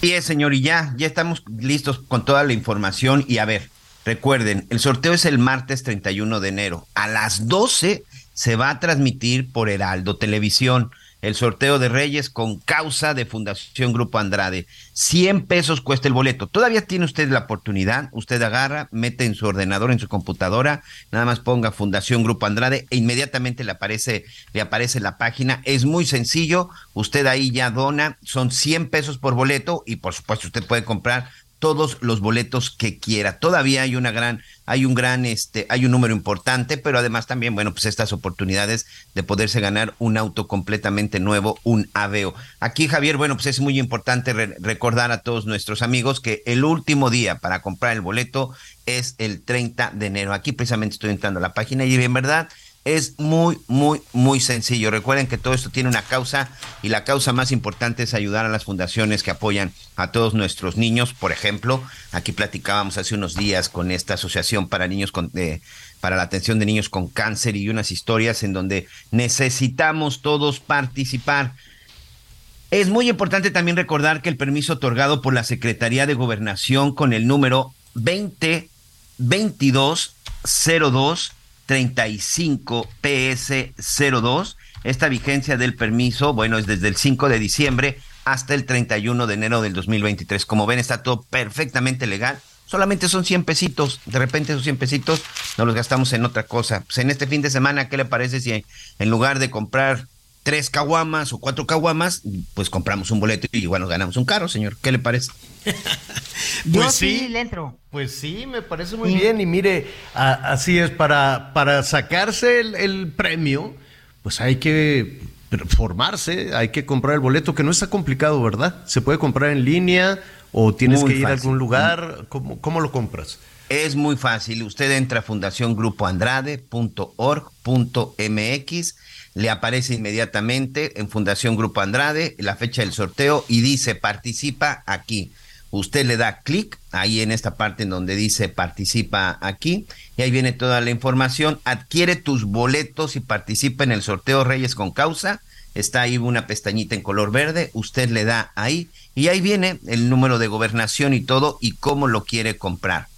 F: Sí, señor, y ya, ya estamos listos con toda la información. Y a ver, recuerden, el sorteo es el martes 31 de enero. A las 12 se va a transmitir por Heraldo Televisión el sorteo de Reyes con causa de Fundación Grupo Andrade. 100 pesos cuesta el boleto. Todavía tiene usted la oportunidad. Usted agarra, mete en su ordenador, en su computadora, nada más ponga Fundación Grupo Andrade e inmediatamente le aparece, le aparece la página. Es muy sencillo. Usted ahí ya dona. Son 100 pesos por boleto y por supuesto usted puede comprar todos los boletos que quiera. Todavía hay una gran, hay un gran, este, hay un número importante, pero además también, bueno, pues estas oportunidades de poderse ganar un auto completamente nuevo, un Aveo. Aquí, Javier, bueno, pues es muy importante recordar a todos nuestros amigos que el último día para comprar el boleto es el 30 de enero. Aquí precisamente estoy entrando a la página y en verdad es muy, muy, muy sencillo. Recuerden que todo esto tiene una causa y la causa más importante es ayudar a las fundaciones que apoyan a todos nuestros niños. Por ejemplo, aquí platicábamos hace unos días con esta asociación para niños con, para la atención de niños con cáncer y unas historias en donde necesitamos todos participar. Es muy importante también recordar que el permiso otorgado por la Secretaría de Gobernación con el número 202202 35 PS02. Esta vigencia del permiso, bueno, es desde el 5 de diciembre hasta el 31 de enero del 2023. Como ven, está todo perfectamente legal. Solamente son 100 pesitos. De repente esos 100 pesitos nos los gastamos en otra cosa. Pues en este fin de semana, ¿qué le parece si en lugar de comprar tres caguamas o cuatro caguamas, pues compramos un boleto y igual nos ganamos un carro, señor. ¿Qué le parece? [LAUGHS]
B: pues sí, le entro. Pues sí, me parece muy bien. Y mire, así es, para, para sacarse el, premio, pues hay que formarse, hay que comprar el boleto, que no está complicado, ¿verdad? Se puede comprar en línea o tienes que ir a algún lugar. ¿Cómo, ¿Cómo lo compras?
F: Es muy fácil. Usted entra a fundaciongrupoandrade.org.mx le aparece inmediatamente en Fundación Grupo Andrade la fecha del sorteo y dice participa aquí. Usted le da clic ahí en esta parte en donde dice participa aquí y ahí viene toda la información. Adquiere tus boletos y participa en el sorteo Reyes con Causa. Está ahí una pestañita en color verde. Usted le da ahí y ahí viene el número de gobernación y todo y cómo lo quiere comprar.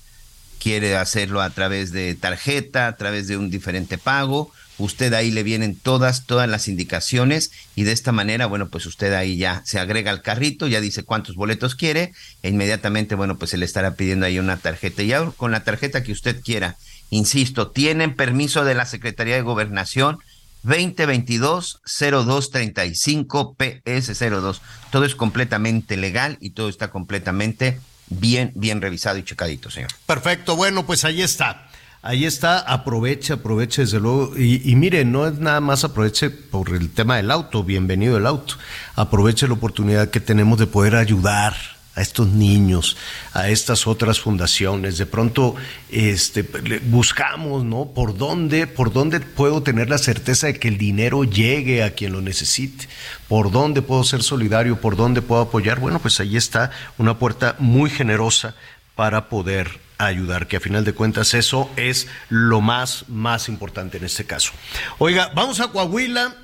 F: Quiere hacerlo a través de tarjeta, a través de un diferente pago usted ahí le vienen todas, todas las indicaciones y de esta manera, bueno, pues usted ahí ya se agrega al carrito, ya dice cuántos boletos quiere e inmediatamente, bueno, pues se le estará pidiendo ahí una tarjeta. Y ahora con la tarjeta que usted quiera, insisto, tienen permiso de la Secretaría de Gobernación 2022-0235 PS02. Todo es completamente legal y todo está completamente bien, bien revisado y checadito, señor.
B: Perfecto, bueno, pues ahí está. Ahí está, aproveche, aproveche desde luego. Y, mire, no es nada más aproveche por el tema del auto, bienvenido el auto. Aproveche la oportunidad que tenemos de poder ayudar a estos niños, a estas otras fundaciones. De pronto este, buscamos, ¿no? ¿Por dónde, por dónde puedo tener la certeza de que el dinero llegue a quien lo necesite? ¿Por dónde puedo ser solidario? ¿Por dónde puedo apoyar? Bueno, pues ahí está una puerta muy generosa para poder ayudar, que a final de cuentas eso es lo más, más importante en este caso. Oiga, vamos a Coahuila,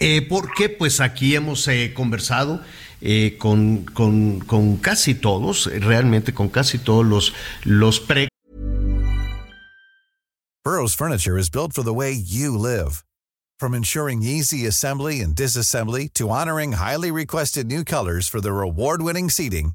B: eh, porque pues aquí hemos eh, conversado eh, con, con, con, casi todos, realmente con casi todos los, los pre...
I: Burroughs Furniture is built for the way you live. From ensuring easy assembly and disassembly to honoring highly requested new colors for their award-winning seating,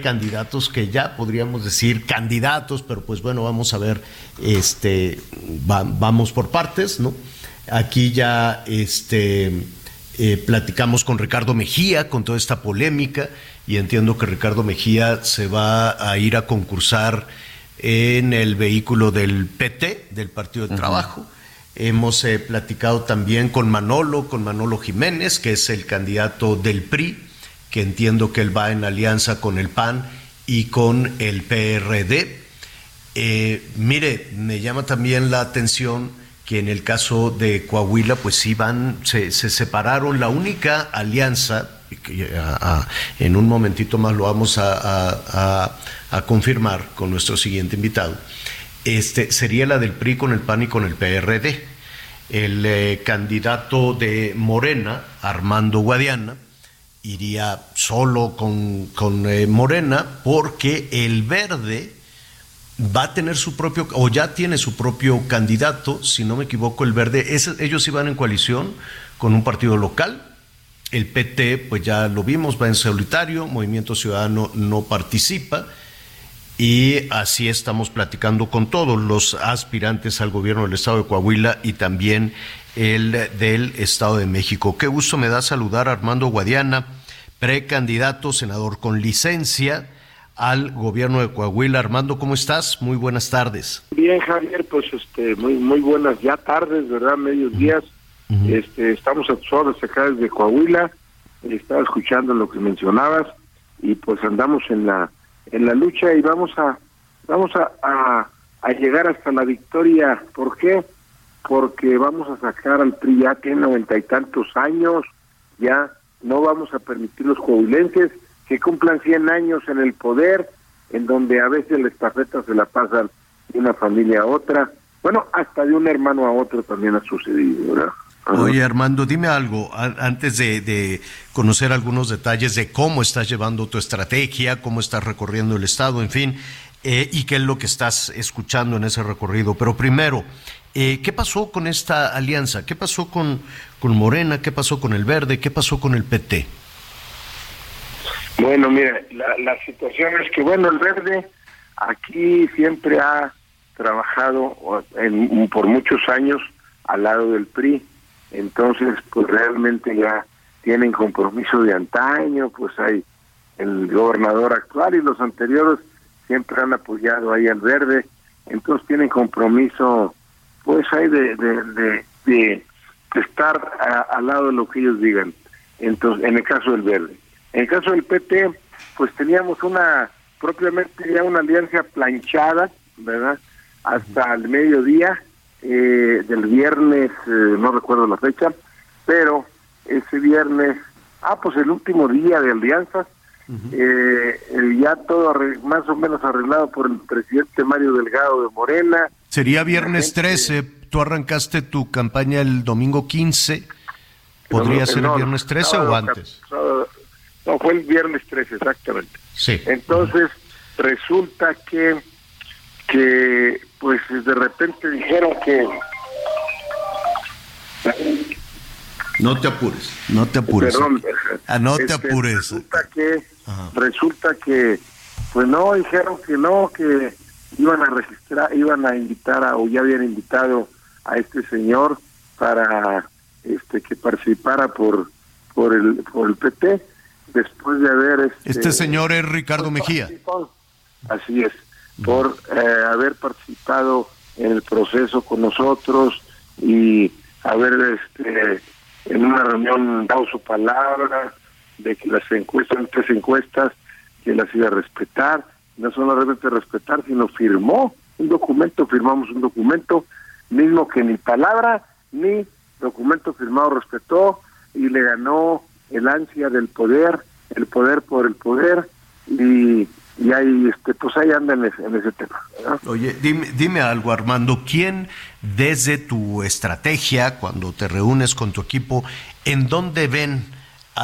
B: Candidatos que ya podríamos decir candidatos, pero pues bueno, vamos a ver, este, va- vamos por partes, ¿no? Aquí ya, este, eh, platicamos con Ricardo Mejía con toda esta polémica y entiendo que Ricardo Mejía se va a ir a concursar en el vehículo del PT, del Partido de Trabajo. Hemos eh, platicado también con Manolo, con Manolo Jiménez, que es el candidato del PRI, que entiendo que él va en alianza con el PAN y con el PRD. Eh, mire, me llama también la atención que en el caso de Coahuila, pues sí van, se, se separaron. La única alianza, en un momentito más lo vamos a- a confirmar con nuestro siguiente invitado, este, sería la del PRI con el PAN y con el PRD. El eh, candidato de Morena, Armando Guadiana, iría solo con, con, eh, Morena porque el verde va a tener su propio, o ya tiene su propio candidato, si no me equivoco, el verde, ellos iban en coalición con un partido local, el PT, pues ya lo vimos, va en solitario, Movimiento Ciudadano no participa, y así estamos platicando con todos los aspirantes al gobierno del estado de Coahuila y también el del estado de México. Qué gusto me da saludar a Armando Guadiana, precandidato, senador con licencia al gobierno de Coahuila. Armando, ¿cómo estás? Muy buenas tardes.
J: Bien, Javier, pues este, muy muy buenas ya tardes, ¿verdad? Medios días. Este, estamos a tus órdenes acá desde Coahuila. Estaba escuchando lo que mencionabas y pues andamos en la en la lucha y vamos a vamos a, a, a llegar hasta la victoria. ¿Por qué? Porque vamos a sacar al PRI ya tiene noventa y tantos años, ya no vamos a permitir los coahuilenses que cumplan 100 años en el poder, en donde a veces la estafeta se la pasan de una familia a otra, bueno, hasta de un hermano a otro también ha sucedido, ¿verdad?
B: Oye, Armando, dime algo antes de, de conocer algunos detalles de cómo estás llevando tu estrategia, cómo estás recorriendo el estado, en fin, eh, y qué es lo que estás escuchando en ese recorrido. Pero primero, eh, ¿qué pasó con esta alianza? ¿Qué pasó con, con Morena? ¿Qué pasó con el Verde? ¿Qué pasó con el PT?
J: Bueno, mira, la, la situación es que, bueno, el verde aquí siempre ha trabajado en- por muchos años al lado del PRI, entonces, pues realmente ya tienen compromiso de antaño, pues hay el gobernador actual y los anteriores siempre han apoyado ahí al verde, entonces tienen compromiso, pues hay de, de, de, de estar a- al lado de lo que ellos digan, entonces, en el caso del verde. En el caso del PT, pues teníamos una, propiamente ya una alianza planchada, ¿verdad? Hasta el mediodía eh, del viernes, eh, no recuerdo la fecha, pero ese viernes, ah, pues el último día de alianzas, eh, eh, ya todo más o menos arreglado por el presidente Mario Delgado de Morena,
B: Sería viernes 13, tú arrancaste tu campaña el domingo 15, ¿podría
J: No,
B: ser
J: no,
B: el viernes 13 o antes?
J: sábado- No, fue el viernes 13, exactamente.
B: Sí.
J: Entonces, resulta que, que, pues de repente dijeron que...
B: No te apures, no te apures.
J: Perdón,
B: Ah, no te
J: este,
B: apures.
J: Resulta que, resulta que, pues no, dijeron que no, que iban a registrar, iban a invitar a, o ya habían invitado a este señor para este que participara por por el por el PT después de haber este,
B: Este señor es Ricardo Mejía.
J: Así es, por eh, haber participado en el proceso con nosotros y haber este, en una reunión dado su palabra de que las encuestas, tres encuestas, que las iba a respetar, no solamente respetar, sino firmó un documento, firmamos un documento, mismo que ni palabra ni documento firmado respetó y le ganó el ansia del poder, el poder por el poder y y ahí este pues ahí ese, en ese tema
B: oye dime dime algo Armando quién desde tu estrategia cuando te reúnes con tu equipo en dónde ven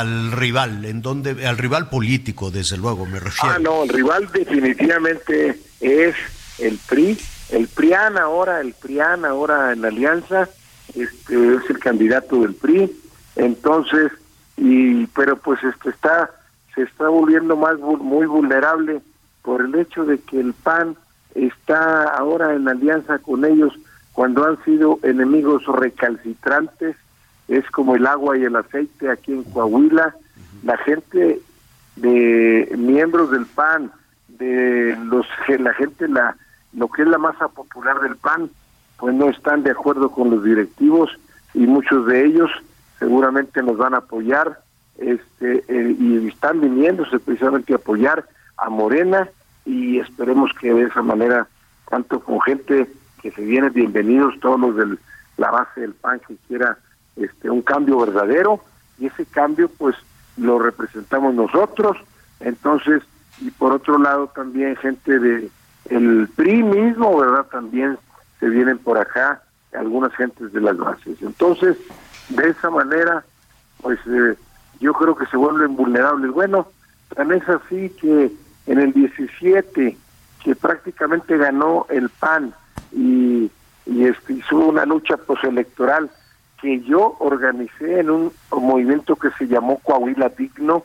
B: al rival en dónde al rival político desde luego me refiero.
J: Ah no el rival definitivamente es el PRI el PRIAN ahora el PRIAN ahora en alianza este es el candidato del PRI entonces y pero pues este está se está volviendo más muy vulnerable por el hecho de que el PAN está ahora en alianza con ellos cuando han sido enemigos recalcitrantes, es como el agua y el aceite aquí en Coahuila, la gente de miembros del PAN, de los la gente la lo que es la masa popular del PAN, pues no están de acuerdo con los directivos y muchos de ellos seguramente nos van a apoyar este eh, y están viniéndose precisamente a apoyar a Morena y esperemos que de esa manera tanto con gente que se viene bienvenidos todos los de la base del PAN que quiera este un cambio verdadero y ese cambio pues lo representamos nosotros. Entonces y por otro lado también gente de el PRI mismo verdad también se vienen por acá algunas gentes de las bases. Entonces de esa manera pues eh, yo creo que se vuelven vulnerables. Bueno, tan es así que en el 17, que prácticamente ganó el PAN y, y este, hizo una lucha postelectoral que yo organicé en un movimiento que se llamó Coahuila Digno.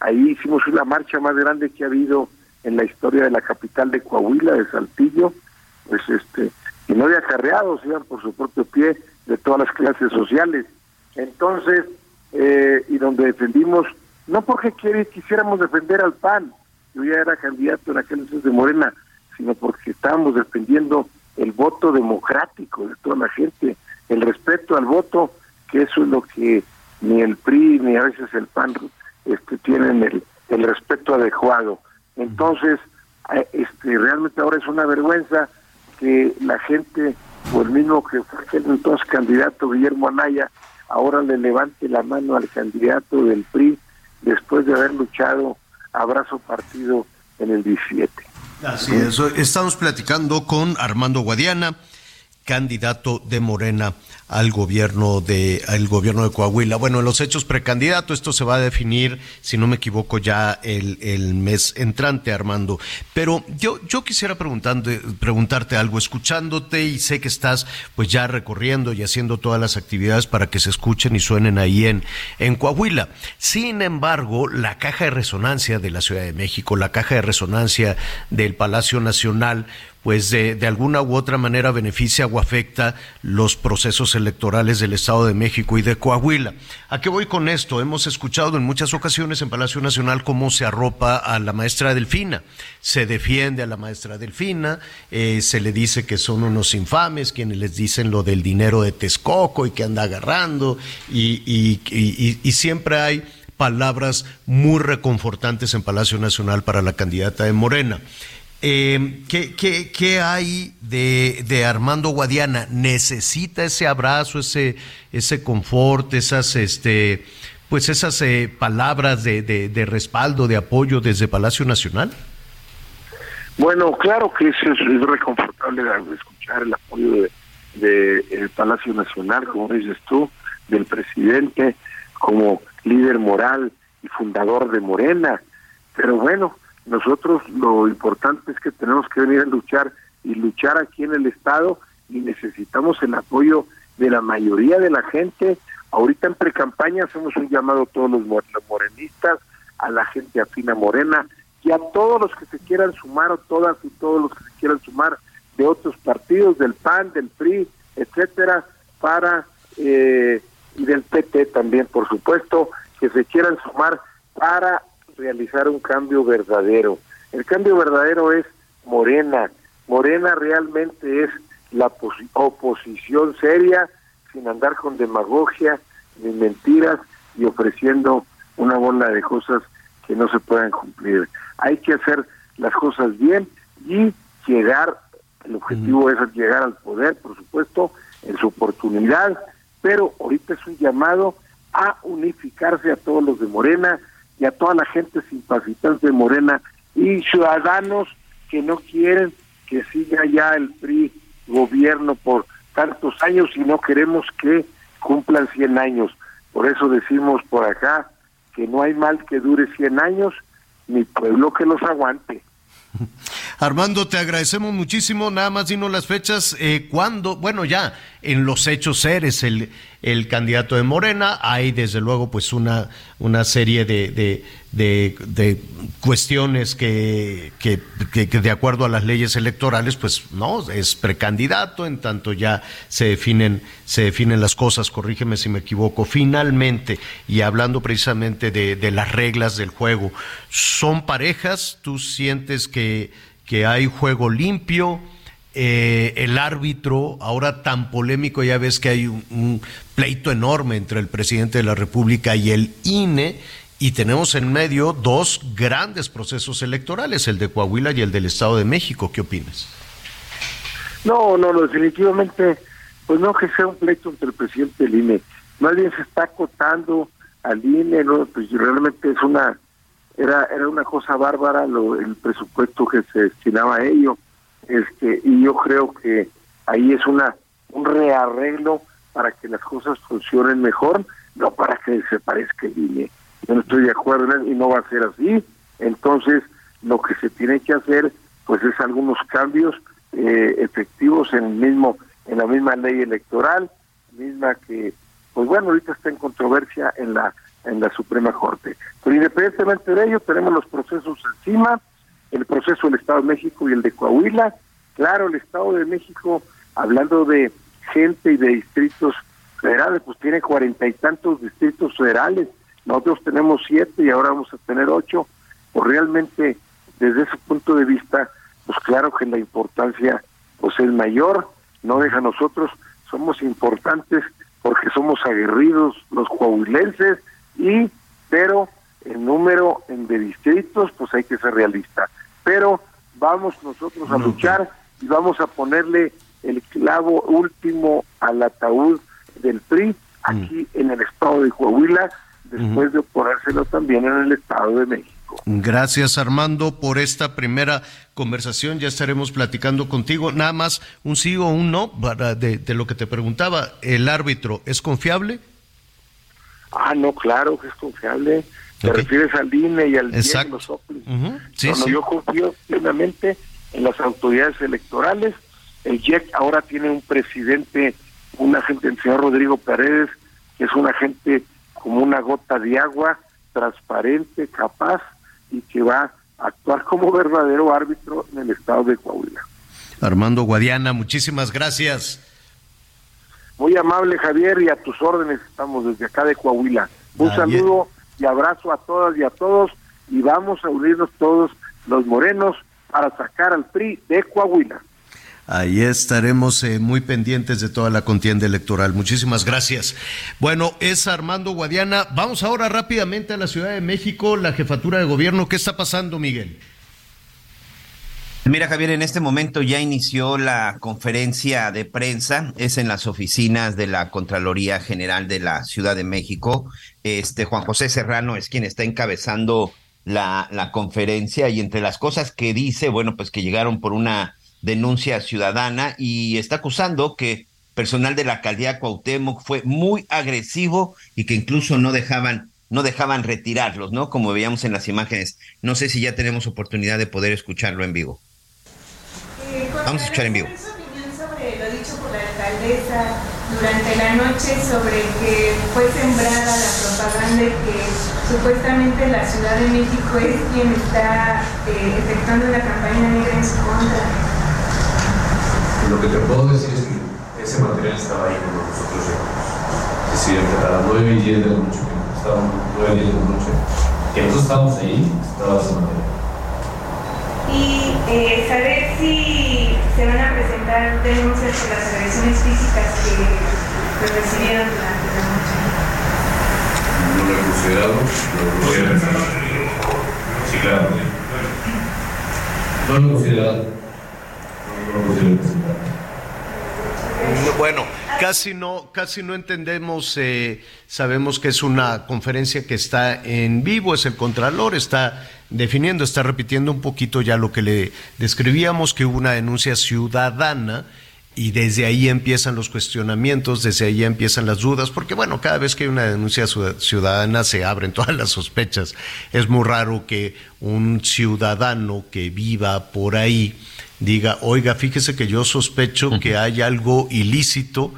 J: Ahí hicimos una marcha más grande que ha habido en la historia de la capital de Coahuila, de Saltillo, pues este, y no de acarreados, iban por su propio pie de todas las clases sociales. Entonces, eh, y donde defendimos, no porque quisiéramos defender al PAN, yo ya era candidato en aquel entonces de Morena, sino porque estábamos defendiendo el voto democrático de toda la gente, el respeto al voto, que eso es lo que ni el PRI ni a veces el PAN este, tienen el, el respeto adecuado. Entonces, este, realmente ahora es una vergüenza que la gente, o el mismo que fue entonces candidato Guillermo Anaya, ahora le levante la mano al candidato del PRI después de haber luchado abrazo partido en el 17.
B: Así es, estamos platicando con Armando Guadiana, candidato de Morena al gobierno de al gobierno de Coahuila. Bueno, en los hechos precandidato, esto se va a definir, si no me equivoco, ya el, el mes entrante, Armando. Pero yo, yo quisiera preguntando, preguntarte algo, escuchándote, y sé que estás pues ya recorriendo y haciendo todas las actividades para que se escuchen y suenen ahí en, en Coahuila. Sin embargo, la caja de resonancia de la Ciudad de México, la caja de resonancia del Palacio Nacional, pues de, alguna u otra manera beneficia o afecta los procesos electorales del Estado de México y de Coahuila. ¿A qué voy con esto? Hemos escuchado en muchas ocasiones en Palacio Nacional cómo se arropa a la maestra Delfina, se defiende a la maestra Delfina, eh, se le dice que son unos infames quienes les dicen lo del dinero de Texcoco y que anda agarrando y siempre hay palabras muy reconfortantes en Palacio Nacional para la candidata de Morena. Eh, ¿qué, qué, qué, hay de, de, Armando Guadiana? ¿Necesita ese abrazo, ese, ese confort, esas, este, pues esas eh, palabras de, de, de, respaldo, de apoyo desde Palacio Nacional?
J: Bueno, claro que eso es, es reconfortable escuchar el apoyo de, de el Palacio Nacional, como dices tú, del presidente, como líder moral y fundador de Morena. Pero bueno, nosotros lo importante es que tenemos que venir a luchar y luchar aquí en el Estado y necesitamos el apoyo de la mayoría de la gente. Ahorita en precampaña hacemos un llamado a todos los morenistas, a la gente afina morena y a todos los que se quieran sumar o todas y todos los que se quieran sumar de otros partidos, del PAN, del PRI, etcétera, para eh, y del PT también, por supuesto, que se quieran sumar para realizar un cambio verdadero. El cambio verdadero es Morena. Morena realmente es la oposición seria, sin andar con demagogia ni mentiras y ofreciendo una bola de cosas que no se puedan cumplir. Hay que hacer las cosas bien y llegar, el objetivo es llegar al poder, por supuesto, en su oportunidad, pero ahorita es un llamado a unificarse a todos los de Morena, y a toda la gente simpatizante de Morena y ciudadanos que no quieren que siga ya el PRI gobierno por tantos años y no queremos que cumplan 100 años. Por eso decimos por acá que no hay mal que dure 100 años, ni pueblo que los aguante. [LAUGHS]
B: Armando, te agradecemos muchísimo. Nada más dinos las fechas. Eh, ¿Cuándo? Bueno, ya en los hechos eres el, el candidato de Morena. Hay desde luego pues una, una serie de, de, cuestiones que, que, de acuerdo a las leyes electorales pues no, es precandidato, en tanto ya se definen, se definen las cosas, corrígeme si me equivoco. Finalmente, y hablando precisamente de, de las reglas del juego, ¿son parejas? ¿Tú sientes que, que hay juego limpio? Eh, el árbitro, ahora tan polémico, ya ves que hay un, pleito enorme entre el presidente de la República y el INE, y tenemos en medio dos grandes procesos electorales, el de Coahuila y el del Estado de México. ¿Qué opinas?
J: No, no, definitivamente, pues no que sea un pleito entre el presidente y el INE. Más bien se está acotando al INE, ¿no? pues realmente es una, era, era una cosa bárbara lo, el presupuesto que se destinaba a ello este y yo creo que ahí es una un rearreglo para que las cosas funcionen mejor, no para que se parezca el INE. Yo no estoy de acuerdo y no va a ser así. Entonces, lo que se tiene que hacer, pues, es algunos cambios eh, efectivos en el mismo, en la misma ley electoral, misma que, pues bueno, ahorita está en controversia en la en la Suprema Corte. Pero independientemente de ello, tenemos los procesos encima el proceso del Estado de México y el de Coahuila. Claro, el Estado de México, hablando de gente y de distritos federales, pues tiene cuarenta y tantos distritos federales. Nosotros tenemos siete y ahora vamos a tener ocho. Pues realmente, desde ese punto de vista, pues claro que la importancia pues es mayor. No deja nosotros, somos importantes porque somos aguerridos los coahuilenses y, pero el número de distritos, pues hay que ser realista. Pero vamos nosotros a luchar y vamos a ponerle el clavo último al ataúd del PRI aquí en el estado de Coahuila, después de oponérselo también en el estado de México.
B: Gracias Armando por esta primera conversación. Ya estaremos platicando contigo. Nada más un sí o un no de, de lo que te preguntaba. ¿El árbitro es confiable?
J: Ah, no, claro que es confiable. Te refieres al INE y al
B: Exacto.
J: los Yo confío plenamente en las autoridades electorales. El IEC ahora tiene un presidente, un agente, el señor Rodrigo Paredes, que es un agente como una gota de agua, transparente, capaz y que va a actuar como verdadero árbitro en el estado de Coahuila.
B: Armando Guadiana, muchísimas gracias.
J: Muy amable Javier y a tus órdenes estamos desde acá de Coahuila. Un saludo y abrazo a todas y a todos y vamos a unirnos todos los morenos para sacar al PRI de Coahuila.
B: Ahí estaremos eh, muy pendientes de toda la contienda electoral. Muchísimas gracias. Bueno, es Armando Guadiana. Vamos ahora rápidamente a la Ciudad de México, la jefatura de gobierno. ¿Qué está pasando, Miguel?
F: Mira, Javier, en este momento ya inició la conferencia de prensa, es en las oficinas de la Contraloría General de la Ciudad de México. Este Juan José Serrano es quien está encabezando la, conferencia y entre las cosas que dice, bueno, pues que llegaron por una denuncia ciudadana y está acusando que personal de la alcaldía Cuauhtémoc fue muy agresivo y que incluso no dejaban no dejaban retirarlos, ¿no? Como veíamos en las imágenes. No sé si ya tenemos oportunidad de poder escucharlo en vivo. Vamos a escuchar en vivo.
K: su opinión sobre lo dicho por la alcaldesa durante la noche sobre que fue sembrada la propaganda que supuestamente la Ciudad de México es quien está eh, efectuando la campaña negra en su contra?
G: Lo que te puedo decir es que ese material estaba ahí cuando nosotros llegamos. Es decir, a las 9 y 10 de la noche, estábamos 9 y 10 de la noche, que nosotros estábamos ahí, estaba ese material
K: y eh, saber si se van a presentar denuncias por las agresiones físicas que recibieron durante la noche.
G: No lo he considerado, lo voy a pensar. Sí, claro. No lo he considerado. No lo he considerado
B: Bueno, casi no, casi no entendemos, eh, sabemos que es una conferencia que está en vivo, es el Contralor, está definiendo, está repitiendo un poquito ya lo que le describíamos, que hubo una denuncia ciudadana y desde ahí empiezan los cuestionamientos, desde ahí empiezan las dudas, porque bueno, cada vez que hay una denuncia ciudadana se abren [LAUGHS] todas las sospechas. Es muy raro que un ciudadano que viva por ahí diga, oiga, fíjese que yo sospecho que hay algo ilícito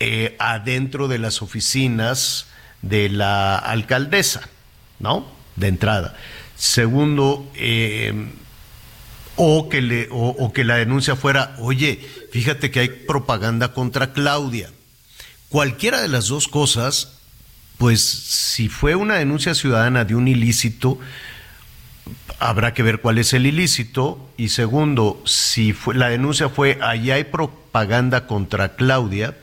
B: eh, adentro de las oficinas de la alcaldesa, ¿no? De entrada. Segundo, eh, o que, le, o, que la denuncia fuera, oye, fíjate que hay propaganda contra Claudia. Cualquiera de las dos cosas, pues si fue una denuncia ciudadana de un ilícito, habrá que ver cuál es el ilícito. Y segundo, si fue, la denuncia fue, allá hay propaganda contra Claudia,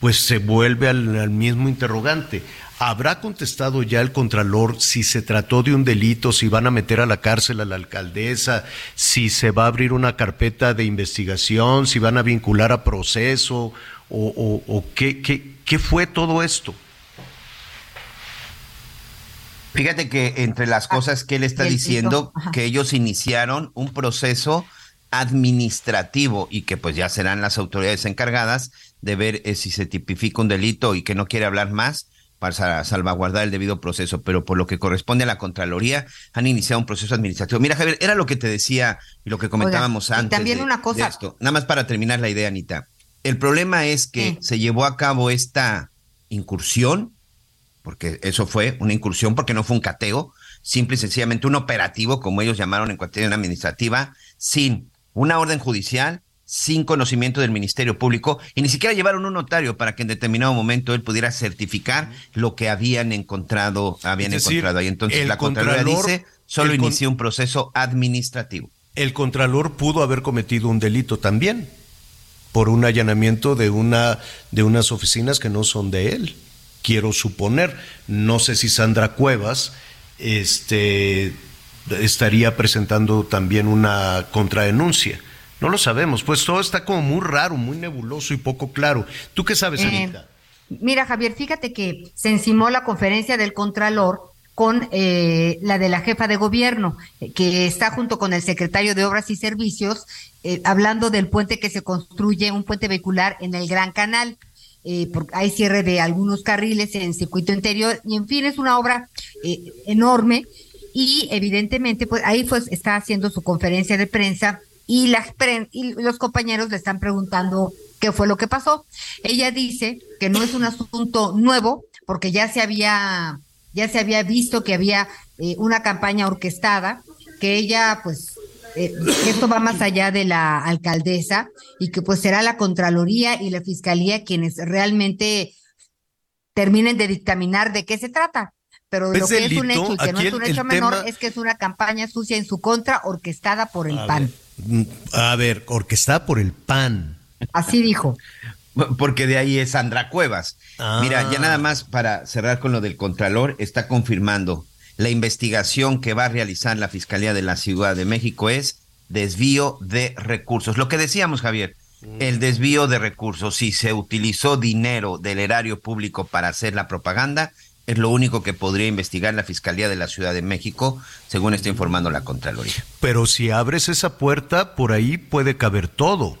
B: pues se vuelve al mismo interrogante. ¿Habrá contestado ya el Contralor si se trató de un delito, si van a meter a la cárcel a la alcaldesa, si se va a abrir una carpeta de investigación, si van a vincular a proceso o, qué, qué, fue todo esto?
F: Fíjate que entre las cosas que él está diciendo, que ellos iniciaron un proceso administrativo y que pues ya serán las autoridades encargadas de ver eh, si se tipifica un delito y que no quiere hablar más para salvaguardar el debido proceso, pero por lo que corresponde a la Contraloría, han iniciado un proceso administrativo. Mira, Javier, era lo que te decía y lo que comentábamos antes.
E: también una cosa.
F: esto. Nada más para terminar la idea, Anita. El problema es que se llevó a cabo esta incursión, porque eso fue una incursión, porque no fue un cateo, simple y sencillamente un operativo, como ellos llamaron en cuestión administrativa, sin una orden judicial, sin conocimiento del Ministerio Público y ni siquiera llevaron un notario para que en determinado momento él pudiera certificar lo que habían encontrado, habían encontrado ahí. Entonces la Contraloría dice, solo inició un proceso administrativo.
B: El Contralor pudo haber cometido un delito también por un allanamiento de una de unas oficinas que no son de él. Quiero suponer, no sé si Sandra Cuevas este estaría presentando también una contradenuncia no lo sabemos, pues todo está como muy raro, muy nebuloso y poco claro. ¿Tú qué sabes, eh, Anita?
E: Mira, Javier, fíjate que se encimó la conferencia del Contralor con eh, la de la jefa de gobierno, que está junto con el secretario de Obras y Servicios, eh, hablando del puente que se construye, un puente vehicular en el Gran Canal. Porque hay cierre de algunos carriles en circuito interior y en fin es una obra enorme y evidentemente pues ahí pues está haciendo su conferencia de prensa y, las y los compañeros le están preguntando qué fue lo que pasó. Ella dice que no es un asunto nuevo porque ya se había ya se había visto que había eh, una campaña orquestada, que ella pues eh, esto va más allá de la alcaldesa y que pues será la Contraloría y la Fiscalía quienes realmente terminen de dictaminar de qué se trata. Pero lo que es un hecho y que no es un hecho menor es que es una campaña sucia en su contra orquestada por el PAN.
B: A ver, orquestada por el PAN.
E: Así dijo.
F: Porque de ahí es Sandra Cuevas. Mira, ya nada ah. más para cerrar con lo del Contralor, está confirmando la investigación que va a realizar la Fiscalía de la Ciudad de México es desvío de recursos. Lo que decíamos, Javier, el desvío de recursos, si se utilizó dinero del erario público para hacer la propaganda, es lo único que podría investigar la Fiscalía de la Ciudad de México, según está informando la Contraloría.
B: Pero si abres esa puerta, por ahí puede caber todo.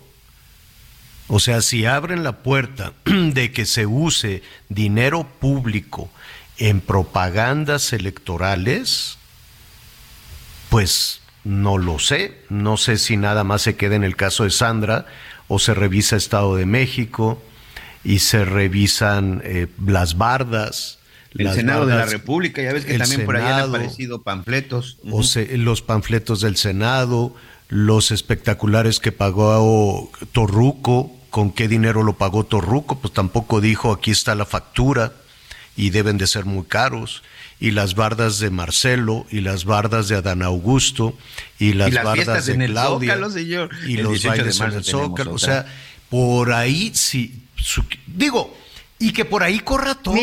B: O sea, si abren la puerta [CLEARS THROAT] de que se use dinero público en propagandas electorales, pues no lo sé. No sé si nada más se queda en el caso de Sandra o se revisa Estado de México y se revisan eh, las bardas
F: el Senado de la República, ya ves que también por ahí han aparecido panfletos.
B: O los panfletos del Senado, los espectaculares que pagó Torruco, con qué dinero lo pagó Torruco, pues tampoco dijo aquí está la factura y deben de ser muy caros. Y las bardas de Marcelo, y las bardas de Adán Augusto, y las, bardas de Claudia, y los bailes en el Zócalo. O sea, por ahí sí, digo, Y que por ahí corra todo.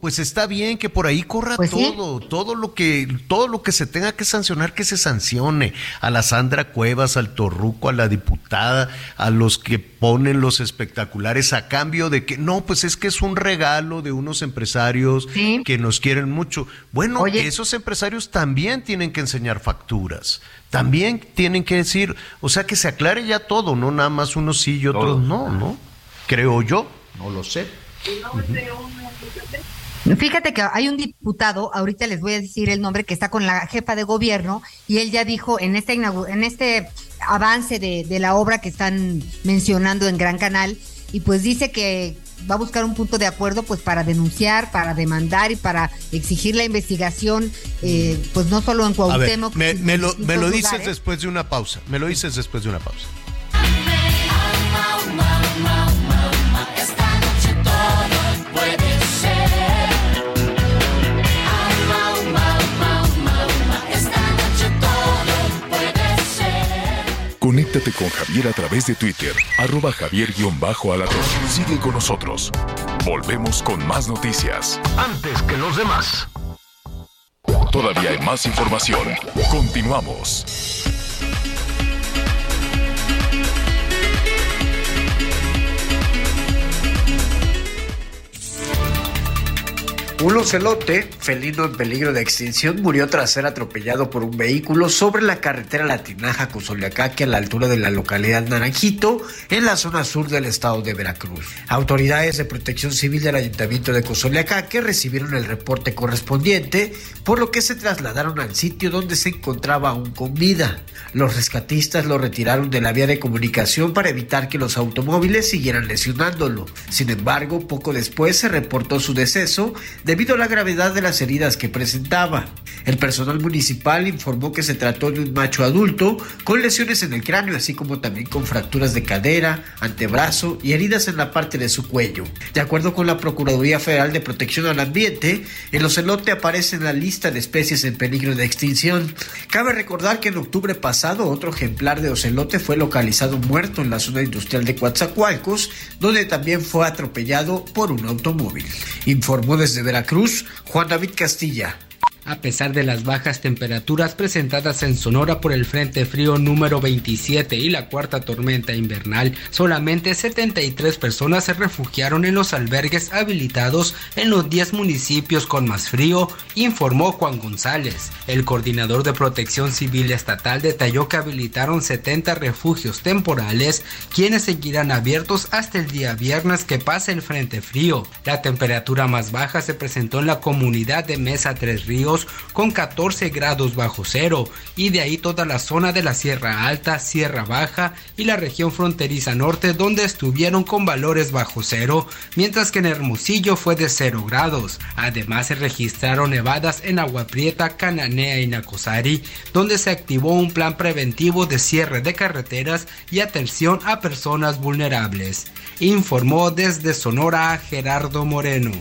B: pues está bien que por ahí corra pues todo. Todo lo que, todo lo que se tenga que sancionar, que se sancione. A la Sandra Cuevas, al Torruco, a la diputada, a los que ponen los espectaculares a cambio de que, no, pues es que es un regalo de unos empresarios que nos quieren mucho. Bueno, esos empresarios también tienen que enseñar facturas. También tienen que decir, o sea, que se aclare ya todo, no nada más unos sí y otros no, ¿no? Creo yo, no lo sé.
E: Fíjate que hay un diputado, ahorita les voy a decir el nombre, que está con la jefa de gobierno y él ya dijo en este, en este avance de, de la obra que están mencionando en Gran Canal, y pues dice que va a buscar un punto de acuerdo pues para denunciar, para demandar y para exigir la investigación, eh, pues no solo en Cuauhtémoc.
B: me, me, lo, me lo dices después de una pausa, me lo dices después de una pausa.
C: Conéctate con Javier a través de Twitter, arroba javier-alatón. Sigue con nosotros. Volvemos con más noticias.
A: Antes que los demás.
C: Todavía hay más información. Continuamos.
L: Un ocelote, felino en peligro de extinción, murió tras ser atropellado por un vehículo sobre la carretera Latinaja Cusoleacaque a la altura de la localidad Naranjito, en la zona sur del estado de Veracruz. Autoridades de protección civil del ayuntamiento de Cusoleacaque recibieron el reporte correspondiente, por lo que se trasladaron al sitio donde se encontraba aún con vida. Los rescatistas lo retiraron de la vía de comunicación para evitar que los automóviles siguieran lesionándolo. Sin embargo, poco después se reportó su deceso debido a la gravedad de las heridas que presentaba. El personal municipal informó que se trató de un macho adulto con lesiones en el cráneo, así como también con fracturas de cadera, antebrazo y heridas en la parte de su cuello. De acuerdo con la Procuraduría Federal de Protección al Ambiente, el ocelote aparece en la lista de especies en peligro de extinción. Cabe recordar que en octubre pasado otro ejemplar de ocelote fue localizado muerto en la zona industrial de Coatzacoalcos, donde también fue atropellado por un automóvil. Informó desde Veracruz, Juan David Castilla.
M: A pesar de las bajas temperaturas presentadas en Sonora por el Frente Frío número 27 y la cuarta tormenta invernal, solamente 73 personas se refugiaron en los albergues habilitados en los 10 municipios con más frío, informó Juan González. El coordinador de Protección Civil Estatal detalló que habilitaron 70 refugios temporales, quienes seguirán abiertos hasta el día viernes que pase el Frente Frío. La temperatura más baja se presentó en la comunidad de Mesa Tres Ríos con 14 grados bajo cero y de ahí toda la zona de la Sierra Alta, Sierra Baja y la región fronteriza norte donde estuvieron con valores bajo cero, mientras que en Hermosillo fue de 0 grados. Además se registraron nevadas en Agua Prieta, Cananea y Nacosari, donde se activó un plan preventivo de cierre de carreteras y atención a personas vulnerables. Informó desde Sonora Gerardo Moreno.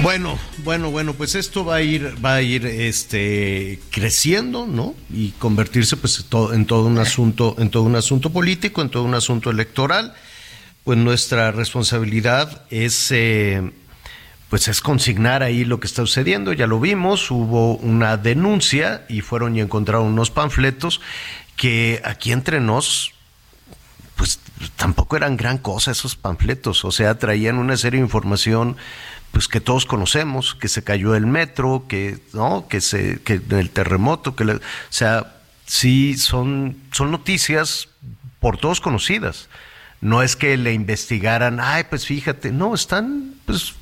B: Bueno, bueno, bueno, pues esto va a ir, va a ir, este, creciendo, ¿no? Y convertirse, pues, en todo un asunto, en todo un asunto político, en todo un asunto electoral. Pues nuestra responsabilidad es, eh, pues, es consignar ahí lo que está sucediendo. Ya lo vimos, hubo una denuncia y fueron y encontraron unos panfletos que aquí entre nos, pues, tampoco eran gran cosa esos panfletos. O sea, traían una serie de información pues que todos conocemos, que se cayó el metro, que no, que se que el terremoto, que o sea, sí son son noticias por todos conocidas. No es que le investigaran, ay, pues fíjate, no, están pues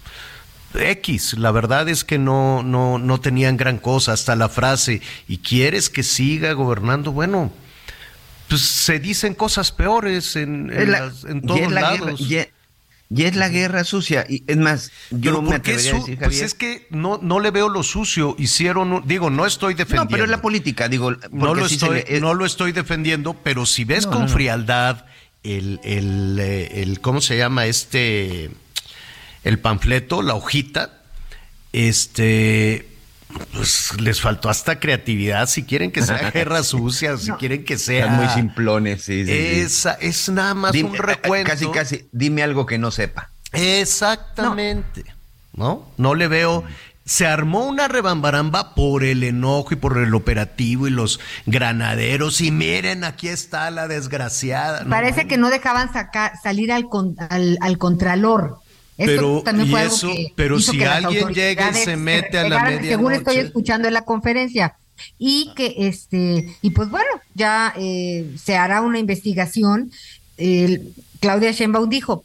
B: X, la verdad es que no, no, no tenían gran cosa, hasta la frase, ¿y quieres que siga gobernando? Bueno, pues se dicen cosas peores en, en, todos lados.
F: Y es la guerra sucia. Y es más, yo me atrevería a decir,
B: Pues es que no, no le veo lo sucio. Hicieron, digo, no estoy defendiendo. No,
F: pero es la política, digo.
B: No lo, estoy, no lo estoy defendiendo, pero si ves con frialdad el, el, eh, el, ¿cómo se llama este? El panfleto, la hojita, este, pues les faltó hasta creatividad. Si quieren que sea [LAUGHS] guerra sucia, si quieren que sea.
F: Están muy simplones, sí. sí, sí.
B: Esa, es nada más
F: Dime-
B: un
F: eh, eh,
B: recuento.
F: Casi, casi, dime algo que no sepa.
B: Exactamente. ¿No? No le veo. Se armó una rebambaramba por el enojo y por el operativo y los granaderos. Y miren, aquí está la desgraciada. ¿no?
E: Parece que no dejaban sacar, salir al, con- al, al contralor. Esto
B: Pero,
E: también
B: y eso, pero si alguien llega y se mete a la
E: pegaran, Según estoy escuchando en la conferencia. Y que, este, y pues bueno, ya eh, se hará una investigación. Claudia Sheinbaum dijo,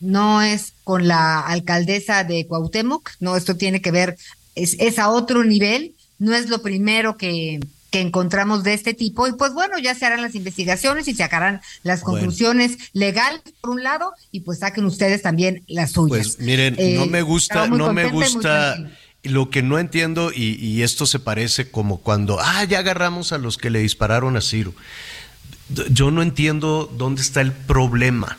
E: no es con la alcaldesa de Cuauhtémoc, no, esto tiene que ver, es, es a otro nivel, no es lo primero que, que encontramos de este tipo, y pues bueno, ya se harán las investigaciones y se sacarán las
B: Bueno.
E: conclusiones legales por un lado, y pues saquen ustedes también las suyas.
B: Pues miren,
E: Eh,
B: no me gusta, no me gusta. Lo que no entiendo, y, y esto se parece como cuando, ah, ya agarramos a los que le dispararon a Ciro. Yo no entiendo dónde está el problema.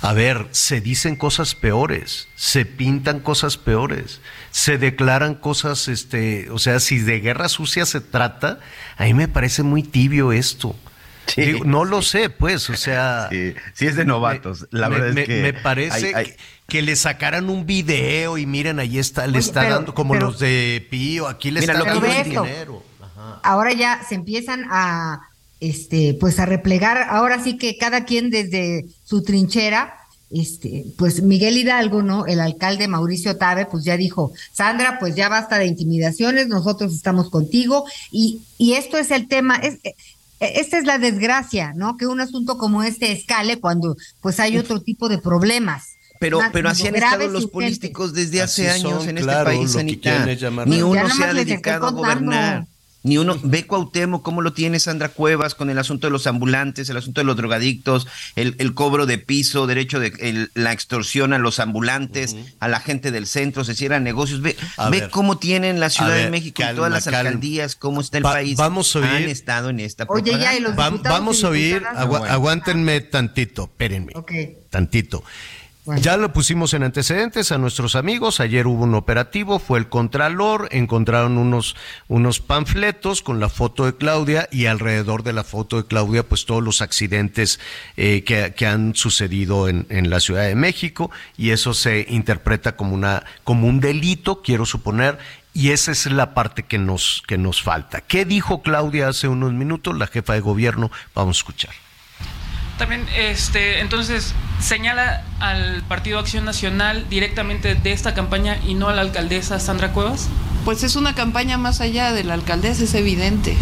B: A ver, se dicen cosas peores, se pintan cosas peores, se declaran cosas, este, o sea, si de guerra sucia se trata, a mí me parece muy tibio esto. Digo, no lo sé, pues, o sea. [LAUGHS]
F: Sí, es de novatos. La
B: me,
F: verdad es
B: me-
F: que
B: me parece
F: hay- hay-
B: que, que le sacaran un video y miren, ahí está, le
E: Oye,
B: está
E: pero-
B: dando como
E: pero-
B: los de Pío, aquí le
E: Mira,
B: está dando el dinero.
E: ahora ya se empiezan a este pues a replegar ahora sí que cada quien desde su trinchera este pues Miguel Hidalgo no el alcalde Mauricio Tabe pues ya dijo Sandra pues ya basta de intimidaciones nosotros estamos contigo y y esto es el tema es eh, esta es la desgracia, ¿no? Que un asunto como este escale cuando pues hay otro tipo de problemas.
F: Pero,
E: más
F: pero así han estado los políticos desde
B: Así
F: hace años
B: son,
F: en
B: claro,
F: este país, Anita. Ni uno se ha dedicado a
E: contando.
F: gobernar. Ni uno, ve Cuauhtémoc cómo lo tiene Sandra Cuevas con el asunto de los ambulantes, el asunto de los drogadictos, el, el cobro de piso, derecho de el- la extorsión a los ambulantes, a la gente del centro, se cierran negocios. Ve, ve
B: ver.
F: cómo tienen la Ciudad de México y todas las
B: calma.
F: alcaldías, cómo está el
B: Va-
F: país.
B: vamos a oír-
F: Han estado en esta
E: Oye, ya, y los
B: Va-
E: diputados
B: vamos a oír, aguántenme tantito, espérenme.
E: Ok.
B: Tantito. Ya lo pusimos en antecedentes a nuestros amigos. Ayer hubo un operativo, fue el Contralor, encontraron unos, unos panfletos con la foto de Claudia y alrededor de la foto de Claudia, pues todos los accidentes eh, que, que han sucedido en, en la Ciudad de México y eso se interpreta como, una, como un delito, quiero suponer. Y esa es la parte que nos, que nos falta. ¿Qué dijo Claudia hace unos minutos, la jefa de gobierno? Vamos a escuchar.
N: También, este, entonces, señala al Partido Acción Nacional directamente de esta campaña y no a la alcaldesa Sandra Cuevas.
O: Pues es una campaña más allá de la alcaldesa, es evidente.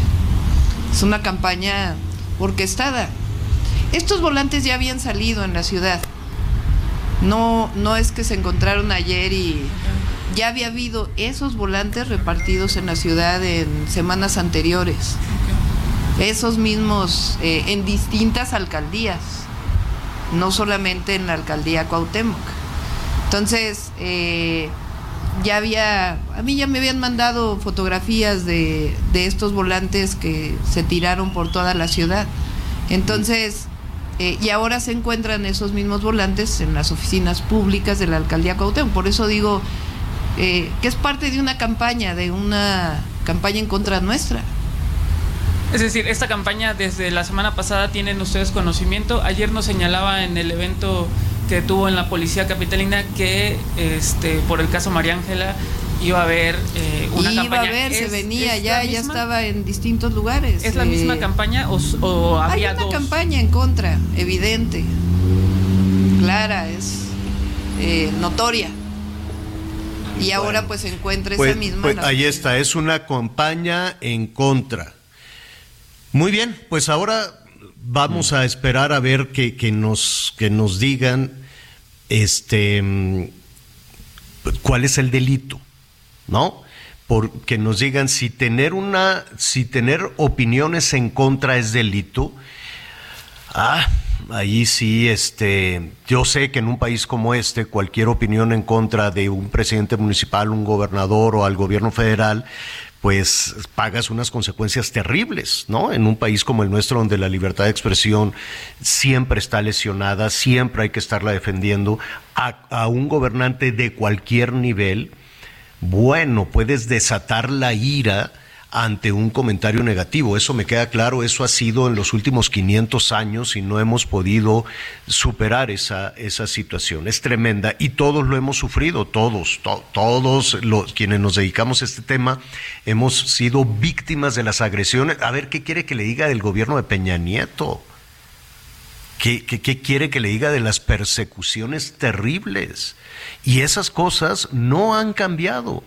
O: Es una campaña orquestada. Estos volantes ya habían salido en la ciudad. No, no es que se encontraron ayer y ya había habido esos volantes repartidos en la ciudad en semanas anteriores. Esos mismos eh, en distintas alcaldías, no solamente en la alcaldía Cuauhtémoc. Entonces, eh, ya había, a mí ya me habían mandado fotografías de, de estos volantes que se tiraron por toda la ciudad. Entonces, eh, y ahora se encuentran esos mismos volantes en las oficinas públicas de la alcaldía Cuauhtémoc. Por eso digo que es parte de una campaña, de una campaña en contra nuestra.
N: Es decir, esta campaña desde la semana pasada tienen ustedes conocimiento. Ayer nos señalaba en el evento que tuvo en la policía capitalina que este por el caso María Ángela iba a haber eh, una
O: Iba
N: campaña.
O: a ver, se
N: ¿Es-
O: venía,
N: es
O: ya,
N: la
O: ya
N: misma?
O: estaba en distintos lugares.
N: ¿Es la
O: eh,
N: misma campaña o, o
O: Hay
N: había
O: una
N: dos?
O: campaña en contra, evidente, clara, es eh, notoria. Y ahora pues se encuentra
B: Pues,
O: esa misma.
B: pues,
O: en la-
B: ahí está, es una campaña en contra. Muy bien, pues ahora vamos a esperar a ver que, que nos, que nos digan este cuál es el delito, ¿no? Porque nos digan si tener una, si tener opiniones en contra es delito. Ah, ahí sí, este, yo sé que en un país como este, cualquier opinión en contra de un presidente municipal, un gobernador o al gobierno federal, pues pagas unas consecuencias terribles, ¿no? En un país como el nuestro, donde la libertad de expresión siempre está lesionada, siempre hay que estarla defendiendo, a, a un gobernante de cualquier nivel, bueno, puedes desatar la ira ante un comentario negativo. Eso me queda claro, eso ha sido en los últimos 500 años y no hemos podido superar esa, esa situación. Es tremenda y todos lo hemos sufrido, todos, todos los quienes nos dedicamos a este tema hemos sido víctimas de las agresiones. A ver, ¿qué quiere que le diga del gobierno de Peña Nieto? ¿Qué, qué quiere que le diga de las persecuciones terribles? Y esas cosas no han cambiado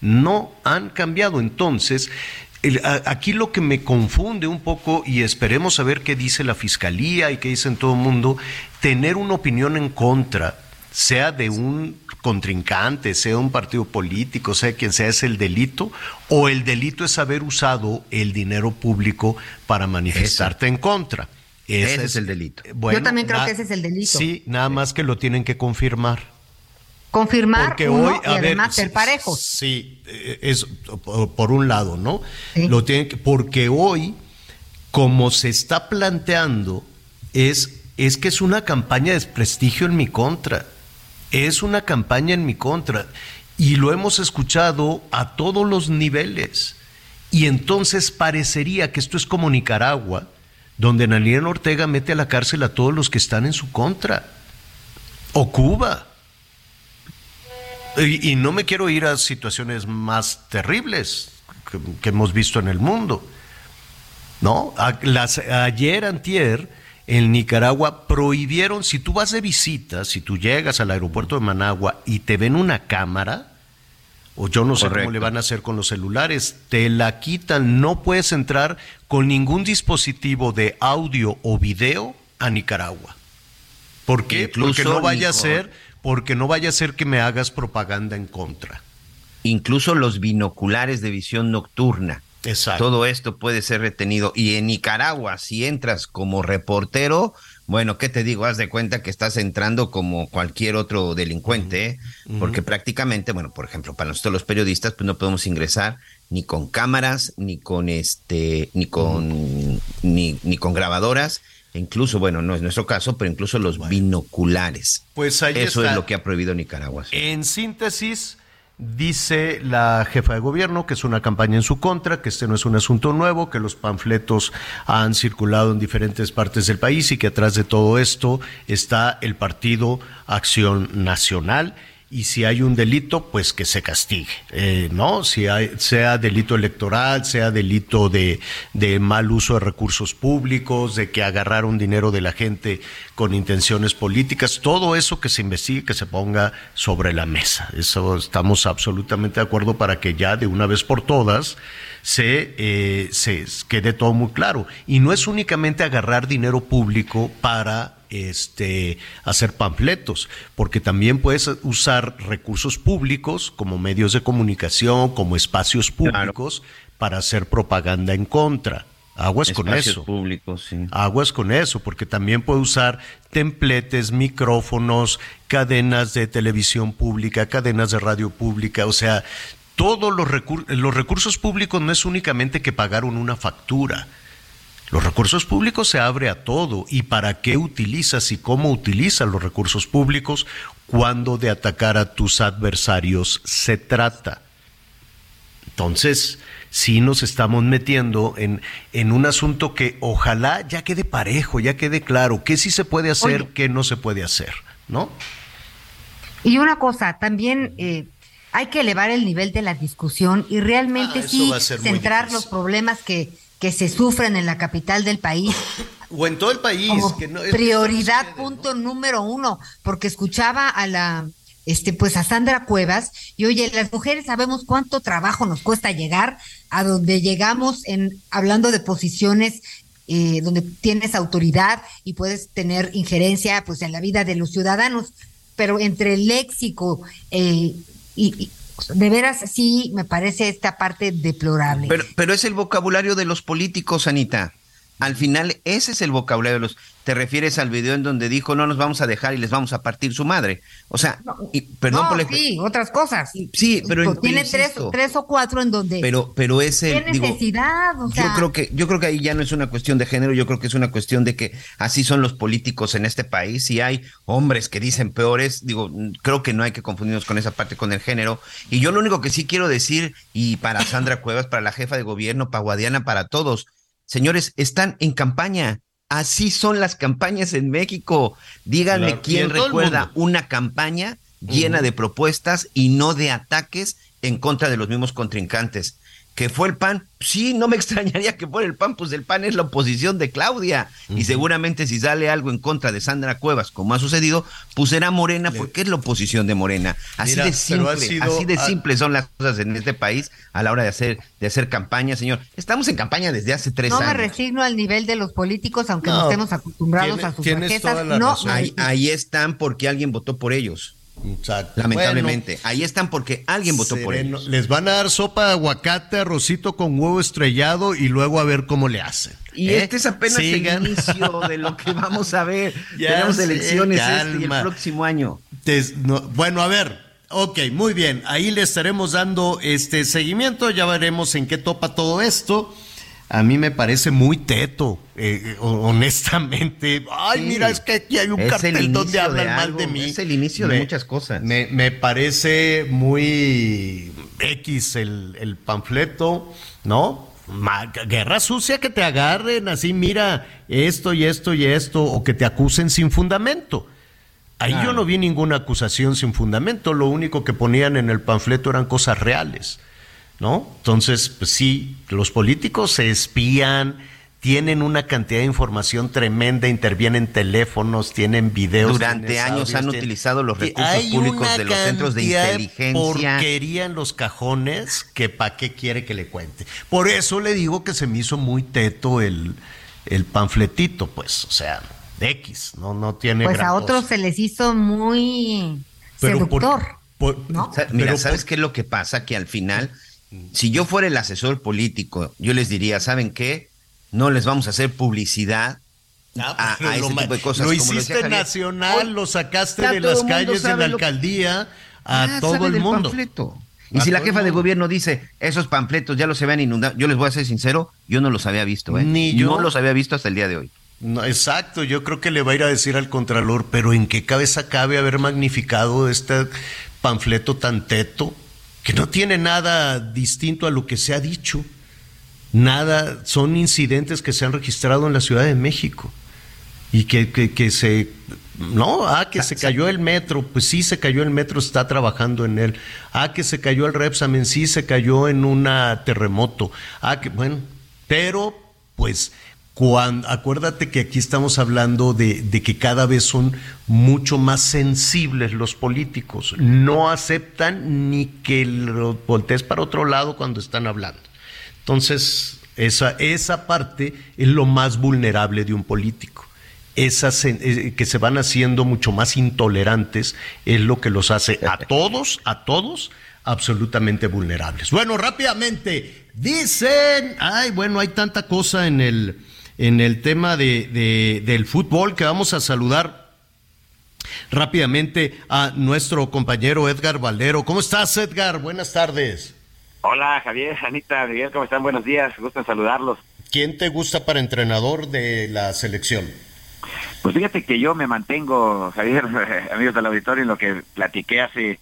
B: no han cambiado. Entonces, aquí lo que me confunde un poco, y esperemos a ver qué dice la fiscalía y qué dice en todo el mundo, tener una opinión en contra, sea de un contrincante, sea un partido político, sea quien sea, es el delito, o el delito es haber usado el dinero público para manifestarte en contra.
F: Ese, es, el delito.
E: Yo también creo que ese es el delito.
B: Sí, nada más que lo tienen que confirmar
E: confirmar porque hoy, y además ser parejos.
B: Sí, eh, es por un lado, ¿no? Lo tienen que, porque hoy, como se está planteando, es, es que es una campaña de desprestigio en mi contra. Es una campaña en mi contra. Y lo hemos escuchado a todos los niveles. Y entonces parecería que esto es como Nicaragua, donde Naliel Ortega mete a la cárcel a todos los que están en su contra. O Cuba y, no me quiero ir a situaciones más terribles que, hemos visto en el mundo. ¿No? las, ayer, antier, en Nicaragua prohibieron, si tú vas de visita, si tú llegas al aeropuerto de Managua y te ven una cámara, o yo no sé cómo le van a hacer con los celulares, te la quitan, no puedes entrar con ningún dispositivo de audio o video a Nicaragua. ¿Por qué? Porque no vaya a ser porque no vaya a ser que me hagas propaganda en contra.
F: Incluso los binoculares de visión nocturna.
B: Exacto.
F: Todo esto puede ser retenido. Y en Nicaragua, si entras como reportero, bueno, ¿qué te digo? Haz de cuenta que estás entrando como cualquier otro delincuente, ¿eh? porque prácticamente, bueno, por ejemplo, para nosotros los periodistas, pues no podemos ingresar ni con cámaras, ni con este, ni con, ni, ni con grabadoras, incluso, bueno, no es nuestro caso, pero incluso los binoculares.
B: Pues ahí
F: Eso es lo que ha prohibido Nicaragua.
B: En síntesis, dice la jefa de gobierno que es una campaña en su contra, que este no es un asunto nuevo, que los panfletos han circulado en diferentes partes del país y que atrás de todo esto está el Partido Acción Nacional y si hay un delito, pues que se castigue, eh, ¿no? Si hay, sea delito electoral, sea delito de, de, mal uso de recursos públicos, de que agarraron dinero de la gente con intenciones políticas, todo eso que se investigue, que se ponga sobre la mesa. Eso estamos absolutamente de acuerdo para que ya de una vez por todas se, eh, se quede todo muy claro. Y no es únicamente agarrar dinero público para este, hacer panfletos, porque también puedes usar recursos públicos como medios de comunicación, como espacios públicos, para hacer propaganda en contra. Aguas con eso.
F: públicos, sí.
B: Aguas con eso, porque también puede usar templetes, micrófonos, cadenas de televisión pública, cadenas de radio pública, o sea, todos los, los recursos públicos no es únicamente que pagaron una factura los recursos públicos se abre a todo y para qué utilizas y cómo utilizas los recursos públicos cuando de atacar a tus adversarios se trata. Entonces, sí nos estamos metiendo en, en un asunto que ojalá ya quede parejo, ya quede claro qué sí se puede hacer, qué no se puede hacer, ¿no?
E: Y una cosa, también eh, hay que elevar el nivel de la discusión y realmente ah, sí centrar los problemas que que se sufren en la capital del país.
B: O en todo el país.
E: que no, prioridad punto número uno, porque escuchaba a la, este, pues a Sandra Cuevas, y oye, las mujeres sabemos cuánto trabajo nos cuesta llegar a donde llegamos en, hablando de posiciones eh, donde tienes autoridad y puedes tener injerencia pues en la vida de los ciudadanos, pero entre el léxico eh, y de veras sí me parece esta parte deplorable.
F: Pero, pero es el vocabulario de los políticos, Anita. Al final, ese es el vocabulario de los. Te refieres al video en donde dijo no nos vamos a dejar y les vamos a partir su madre. O sea, y- perdón
E: no,
F: por la-
E: sí, otras cosas.
F: Sí, pero en-
E: tiene tres, tres o cuatro en donde.
F: Pero, pero es el.
E: ¿Qué
F: digo,
E: necesidad? O sea,
F: yo creo que, yo creo que ahí ya no es una cuestión de género, yo creo que es una cuestión de que así son los políticos en este país. Y hay hombres que dicen peores, digo, creo que no hay que confundirnos con esa parte con el género. Y yo lo único que sí quiero decir, y para Sandra Cuevas, para la jefa de gobierno, para Guadiana, para todos, señores, están en campaña. Así son las campañas en México. Díganme
B: Claro,
F: quién recuerda una campaña llena de propuestas y no de ataques en contra de los mismos contrincantes. ¿Que fue el PAN? Sí, no me [LAUGHS] extrañaría que fuera el PAN, pues el PAN es la oposición de Claudia. Y seguramente si sale algo en contra de Sandra Cuevas, como ha sucedido, pues será Morena, porque es la oposición de Morena. Así
B: Mira,
F: de simple,
B: sido-
F: así de simple son las cosas en este país a la hora de hacer, de hacer campaña, señor. Estamos en campaña desde hace tres
E: no me
F: años.
E: resigno al nivel de los políticos, aunque no,
F: No,
E: estamos acostumbrados
F: tiene-
E: a sus
F: la
E: No.
F: Ahí, ahí están porque alguien votó por ellos. Lamentablemente. ahí están porque alguien votó por ellos.
B: Les van a dar sopa de aguacate, arrocito con huevo estrellado y luego a ver cómo le hacen.
F: Y
B: ¿Eh?
F: este es apenas
B: Sigan.
F: el inicio de lo que [LAUGHS] vamos a ver.
B: Ya
F: Tenemos
B: sé,
F: elecciones este y el próximo año.
B: Des- no, bueno, a ver. Ok, muy bien. Ahí le estaremos dando este seguimiento. Ya veremos en qué topa todo esto. A mí me parece muy teto, eh, ho- honestamente. Ay,
F: Sí.
B: mira, es que aquí hay un cartel donde hablan mal de mí.
F: es el inicio de muchas cosas.
B: Me, me parece muy X el, el panfleto, ¿no? Ma- guerra sucia que te agarren así, mira, esto y esto y esto, o que te acusen sin fundamento. Ahí yo no vi ninguna acusación sin fundamento, lo único que ponían en el panfleto eran cosas reales, ¿no? Entonces, pues sí, los políticos se espían, tienen una cantidad de información tremenda, intervienen teléfonos, tienen videos.
F: Durante años
B: audios,
F: han utilizado los recursos públicos de los centros de inteligencia.
B: porquería en los cajones que pa' qué quiere que le cuente. Por eso le digo que se me hizo muy teto el, el panfletito, pues, o sea, de X, no, no tiene
E: pues
B: gran
E: a
B: cosa.
E: otros se les hizo muy
B: Pero por-
E: seductor.
F: O sea, mira,
B: Pero
F: ¿sabes qué es lo que pasa? Que al final, si yo fuera el asesor político, yo les diría, ¿saben qué? No les vamos a hacer publicidad a, a
B: Pero
F: ese
B: lo ma-
F: tipo de cosas.
B: Lo
F: como
B: hiciste
F: Javier.
B: nacional, lo sacaste de las calles de la
F: lo que-
B: alcaldía a
F: Ya
B: todo el mundo.
F: panfleto. Y
B: A
F: si la jefa de gobierno dice, esos panfletos ya los se habían inundado, yo les voy a ser sincero, yo no los había visto, ¿eh?
B: Ni yo.
F: No los había visto hasta el día de hoy.
B: No, exacto, yo creo que le va a ir a decir al Contralor, pero ¿en qué cabeza cabe haber magnificado este panfleto tan teto? Que no tiene nada distinto a lo que se ha dicho. Nada, son incidentes que se han registrado en la Ciudad de México. Y que, que, se... No, ah, que se cayó el metro, pues sí se cayó el metro, está trabajando en él. Ah, que se cayó el Repsamen, sí se cayó en un terremoto. Ah, que bueno, pero pues cuando, acuérdate que aquí estamos hablando de, de que cada vez son mucho más sensibles los políticos. No aceptan ni que lo voltees para otro lado cuando están hablando. Entonces, esa, esa parte es lo más vulnerable de un político. Esas eh, que se van haciendo mucho más intolerantes es lo que los hace a [LAUGHS] todos, a todos, absolutamente vulnerables. Bueno, rápidamente, dicen, ay, bueno, hay tanta cosa en el, en el tema de, de- del fútbol que vamos a saludar rápidamente a nuestro compañero Edgar Valdero. ¿Cómo estás, Edgar? Buenas tardes.
P: Hola Javier, Anita, Miguel, ¿cómo están? Buenos días, gusto en saludarlos.
B: ¿Quién te gusta para entrenador de la selección?
P: Pues fíjate que yo me mantengo, Javier, [LAUGHS] amigos del auditorio, en lo que platiqué hace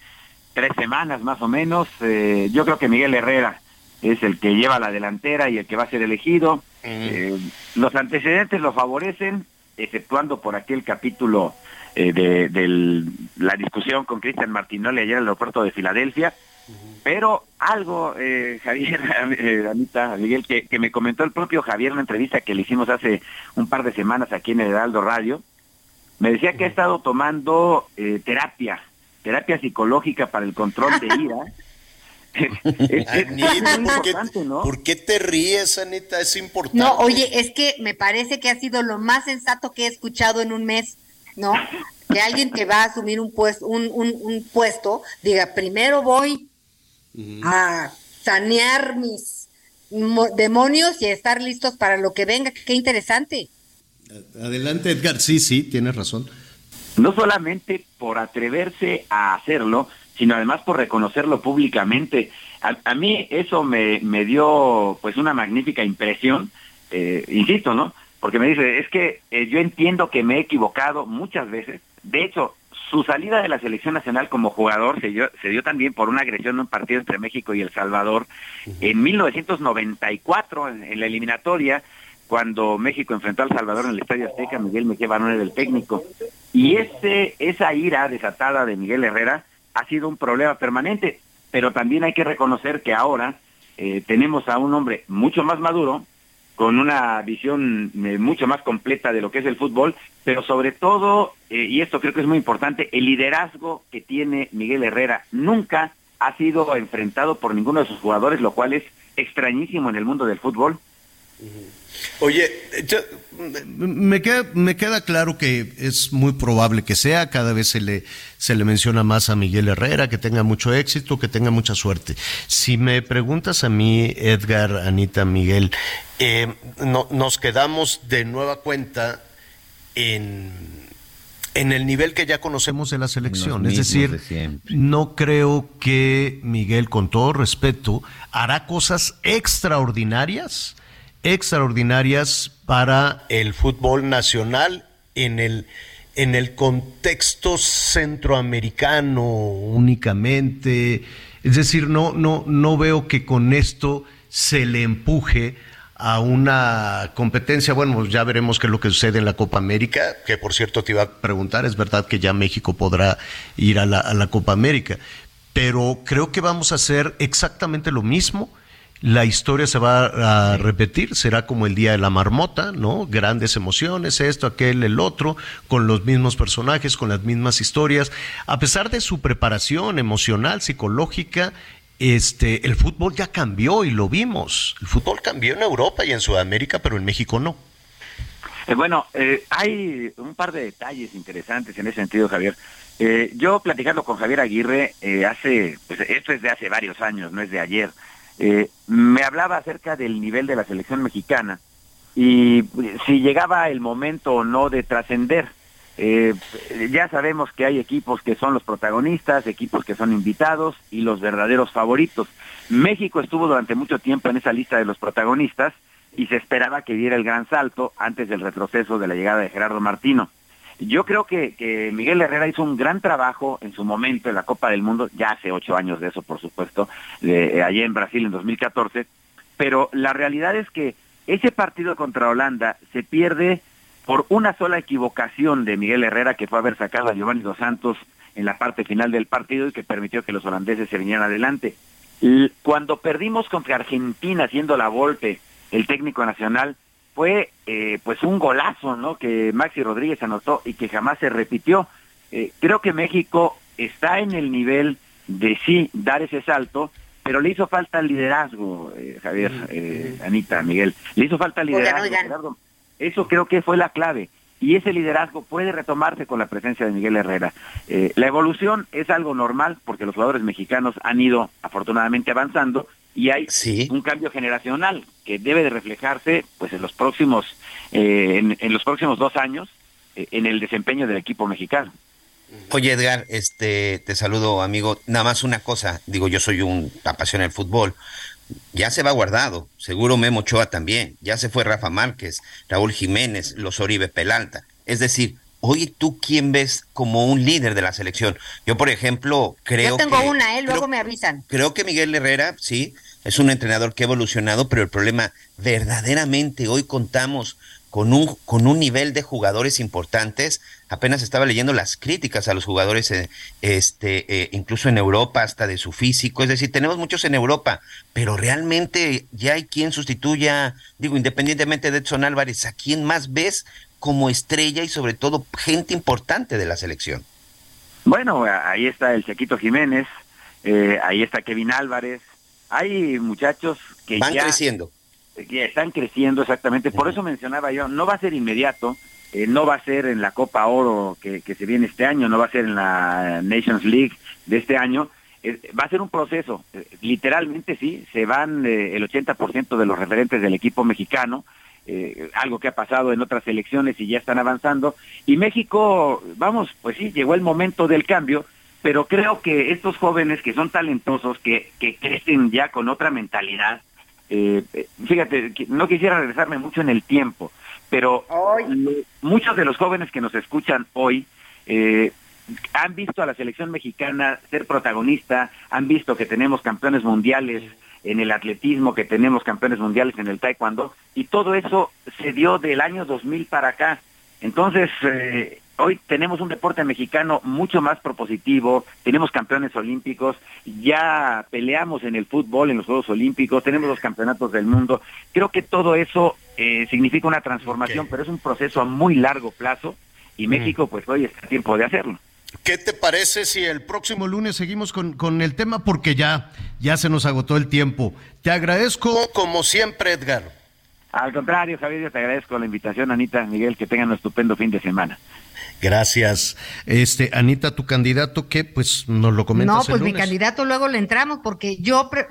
P: tres semanas más o menos. Eh, yo creo que Miguel Herrera es el que lleva la delantera y el que va a ser elegido. Eh, los antecedentes lo favorecen, exceptuando por aquel capítulo eh, de, la discusión con Cristian Martinoli ayer en el aeropuerto de Filadelfia. Pero algo, eh, Javier, [LAUGHS] eh, Anita, Miguel, que, que me comentó el propio Javier en una entrevista que le hicimos hace un par de semanas aquí en el Heraldo Radio, me decía que ha estado tomando eh, terapia, terapia psicológica para el control de [LAUGHS] ira.
B: ¿Por qué te ríes, Anita? Es importante.
E: No, oye, es que me parece que ha sido lo más sensato que he escuchado en un mes, ¿no? Que alguien que va a asumir un puesto, un, un, un puesto, diga, primero voy a sanear mis, demonios y estar listos para lo que venga. Qué interesante.
B: Adelante, Edgar. Sí, sí, tienes razón.
P: No solamente por atreverse a hacerlo, sino además por reconocerlo públicamente. A, mí eso me, me, dio pues una magnífica impresión, eh, insisto, ¿no? Porque me dice, es que eh, yo entiendo que me he equivocado muchas veces. De hecho, su salida de la selección nacional como jugador se dio, se dio también por una agresión en un partido entre México y El Salvador en 1994, en, la eliminatoria, cuando México enfrentó al Salvador en el Estadio Azteca, Miguel Mejía Barón era el técnico. Y ese, esa ira desatada de Miguel Herrera ha sido un problema permanente, pero también hay que reconocer que ahora eh, tenemos a un hombre mucho más maduro, con una visión eh, mucho más completa de lo que es el fútbol, pero sobre todo, eh, y esto creo que es muy importante, el liderazgo que tiene Miguel Herrera nunca ha sido enfrentado por ninguno de sus jugadores, lo cual es extrañísimo en el mundo del fútbol.
B: Oye, me, queda, me queda claro que es muy probable que sea, cada vez se le, se le menciona más a Miguel Herrera, que tenga mucho éxito, que tenga mucha suerte. Si me preguntas a mí, Edgar, Anita, Miguel, eh, no, nos quedamos de nueva cuenta en, en el nivel que ya conocemos de la selección. Es decir, no creo que Miguel, con todo respeto, hará cosas extraordinarias extraordinarias para el fútbol nacional en el, en el contexto centroamericano únicamente. Es decir, no, no, no veo que con esto se le empuje a una competencia. Bueno, ya veremos qué es lo que sucede en la Copa América, que por cierto te iba a preguntar, es verdad que ya México podrá ir a la, a la Copa América, pero creo que vamos a hacer exactamente lo mismo la historia se va a repetir, será como el día de la marmota, ¿no? Grandes emociones, esto, aquel, el otro, con los mismos personajes, con las mismas historias. A pesar de su preparación emocional, psicológica, este, el fútbol ya cambió y lo vimos. El fútbol cambió en Europa y en Sudamérica, pero en México no.
P: Eh, bueno, eh, hay un par de detalles interesantes en ese sentido, Javier. Eh, yo platicando con Javier Aguirre hace, pues esto es de hace varios años, no es de ayer. Eh, me hablaba acerca del nivel de la selección mexicana y si llegaba el momento o no de trascender. Eh, ya sabemos que hay equipos que son los protagonistas, equipos que son invitados y los verdaderos favoritos. México estuvo durante mucho tiempo en esa lista de los protagonistas y se esperaba que diera el gran salto antes del retroceso de la llegada de Gerardo Martino. Yo creo que, Miguel Herrera hizo un gran trabajo en su momento en la Copa del Mundo, ya hace ocho años de eso, por supuesto, de, allá en Brasil en 2014, pero la realidad es que ese partido contra Holanda se pierde por una sola equivocación de Miguel Herrera, que fue haber sacado a Giovanni Dos Santos en la parte final del partido y que permitió que los holandeses se vinieran adelante. Cuando perdimos contra Argentina, siendo la golpe el técnico nacional, fue eh, pues un golazo, ¿no? Que Maxi Rodríguez anotó y que jamás se repitió. Eh, creo que México está en el nivel de sí dar ese salto, pero le hizo falta el liderazgo, eh, Javier, Anita, Miguel. Le hizo falta el liderazgo. Eso creo que fue la clave. Y ese liderazgo puede retomarse con la presencia de Miguel Herrera. la evolución es algo normal porque los jugadores mexicanos han ido afortunadamente avanzando y hay un cambio generacional que debe de reflejarse pues en los próximos eh, en, los próximos dos años eh, en el desempeño del equipo mexicano.
F: Oye Edgar, este te saludo amigo. Nada más una cosa, digo yo soy un apasionado del fútbol. Ya se va guardado, seguro Memo Ochoa también. Ya se fue Rafa Márquez, Raúl Jiménez, los Oribe Pelalta. Es decir, Oye, ¿tú quién ves como un líder de la selección? Yo, por ejemplo, creo
E: Yo tengo una, ¿eh? Luego me avisan.
F: Creo que Miguel Herrera, sí, es un entrenador que ha evolucionado, pero el problema, verdaderamente, hoy contamos con un, con un nivel de jugadores importantes. Apenas estaba leyendo las críticas a los jugadores, eh, este, eh, incluso en Europa, hasta de su físico. Es decir, tenemos muchos en Europa, pero realmente ya hay quien sustituya, digo, independientemente de Edson Álvarez, ¿a quién más ves como estrella y sobre todo gente importante de la selección?
P: Bueno, ahí está el Chequito Jiménez, eh, ahí está Kevin Álvarez, hay muchachos que
F: van creciendo.
P: Que están creciendo exactamente, por eso mencionaba yo, no va a ser inmediato, eh, no va a ser en la Copa Oro que, se viene este año, no va a ser en la Nations League de este año, eh, va a ser un proceso. Eh, literalmente sí, se van eh, el 80% de los referentes del equipo mexicano, eh, algo que ha pasado en otras elecciones y ya están avanzando. Y México, vamos, pues sí, llegó el momento del cambio, pero creo que estos jóvenes que son talentosos, que, que crecen ya con otra mentalidad, eh, fíjate, no quisiera regresarme mucho en el tiempo, pero muchos de los jóvenes que nos escuchan hoy eh, han visto a la selección mexicana ser protagonista, han visto que tenemos campeones mundiales en el atletismo, que tenemos campeones mundiales en el taekwondo, y todo eso se dio del año 2000 para acá. Entonces, eh, hoy tenemos un deporte mexicano mucho más propositivo, tenemos campeones olímpicos, ya peleamos en el fútbol, en los Juegos Olímpicos, tenemos los campeonatos del mundo. Creo que todo eso eh, significa una transformación, pero es un proceso a muy largo plazo y México, pues hoy está a tiempo de hacerlo.
B: ¿Qué te parece si el próximo lunes seguimos con, con el tema? Porque ya, ya se nos agotó el tiempo. Te agradezco como siempre, Edgar.
P: Al contrario, Javier, yo te agradezco la invitación, Anita, Miguel, que tengan un estupendo fin de semana.
B: Gracias. Este, Anita, tu candidato, ¿qué? Pues nos lo comentas
E: No,
B: el
E: pues mi candidato luego le entramos porque yo pre-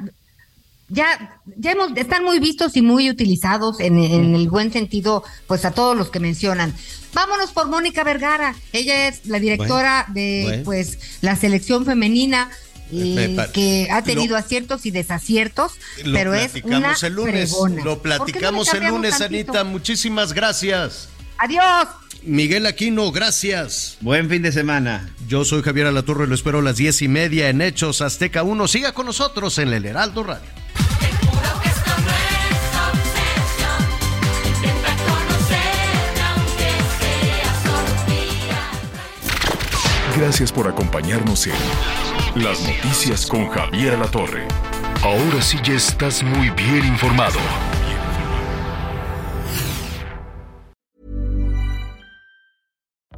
E: ya ya hemos están muy vistos y muy utilizados en, en el buen sentido, pues a todos los que mencionan. Vámonos por Mónica Vergara. Ella es la directora de
B: bueno.
E: pues la selección femenina y
B: Eh, pa-
E: que ha tenido
B: lo-
E: aciertos y desaciertos,
B: Lo
E: pero es una
B: platicamos el lunes.
E: fregona.
B: Lo
E: ¿Por qué no le
B: platicamos el lunes,
E: tantito?
B: Anita. Muchísimas gracias.
E: Adiós.
B: Miguel Aquino, gracias.
F: Buen fin de semana.
B: Yo soy Javier Alatorre, lo espero a las diez y media en Hechos Azteca 1. Siga con nosotros en el Heraldo Radio.
C: Gracias por acompañarnos en Las Noticias con Javier La Torre. Ahora sí ya estás muy bien informado.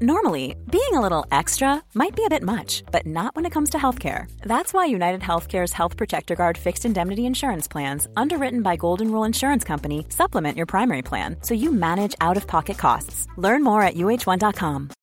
Q: Normally, being a little extra might be a bit much, but not when it comes to healthcare. That's why United Healthcare's Health Protector Guard fixed indemnity insurance plans, underwritten by Golden Rule Insurance Company, supplement your primary plan so you manage out of pocket costs. Learn more at uh1.com.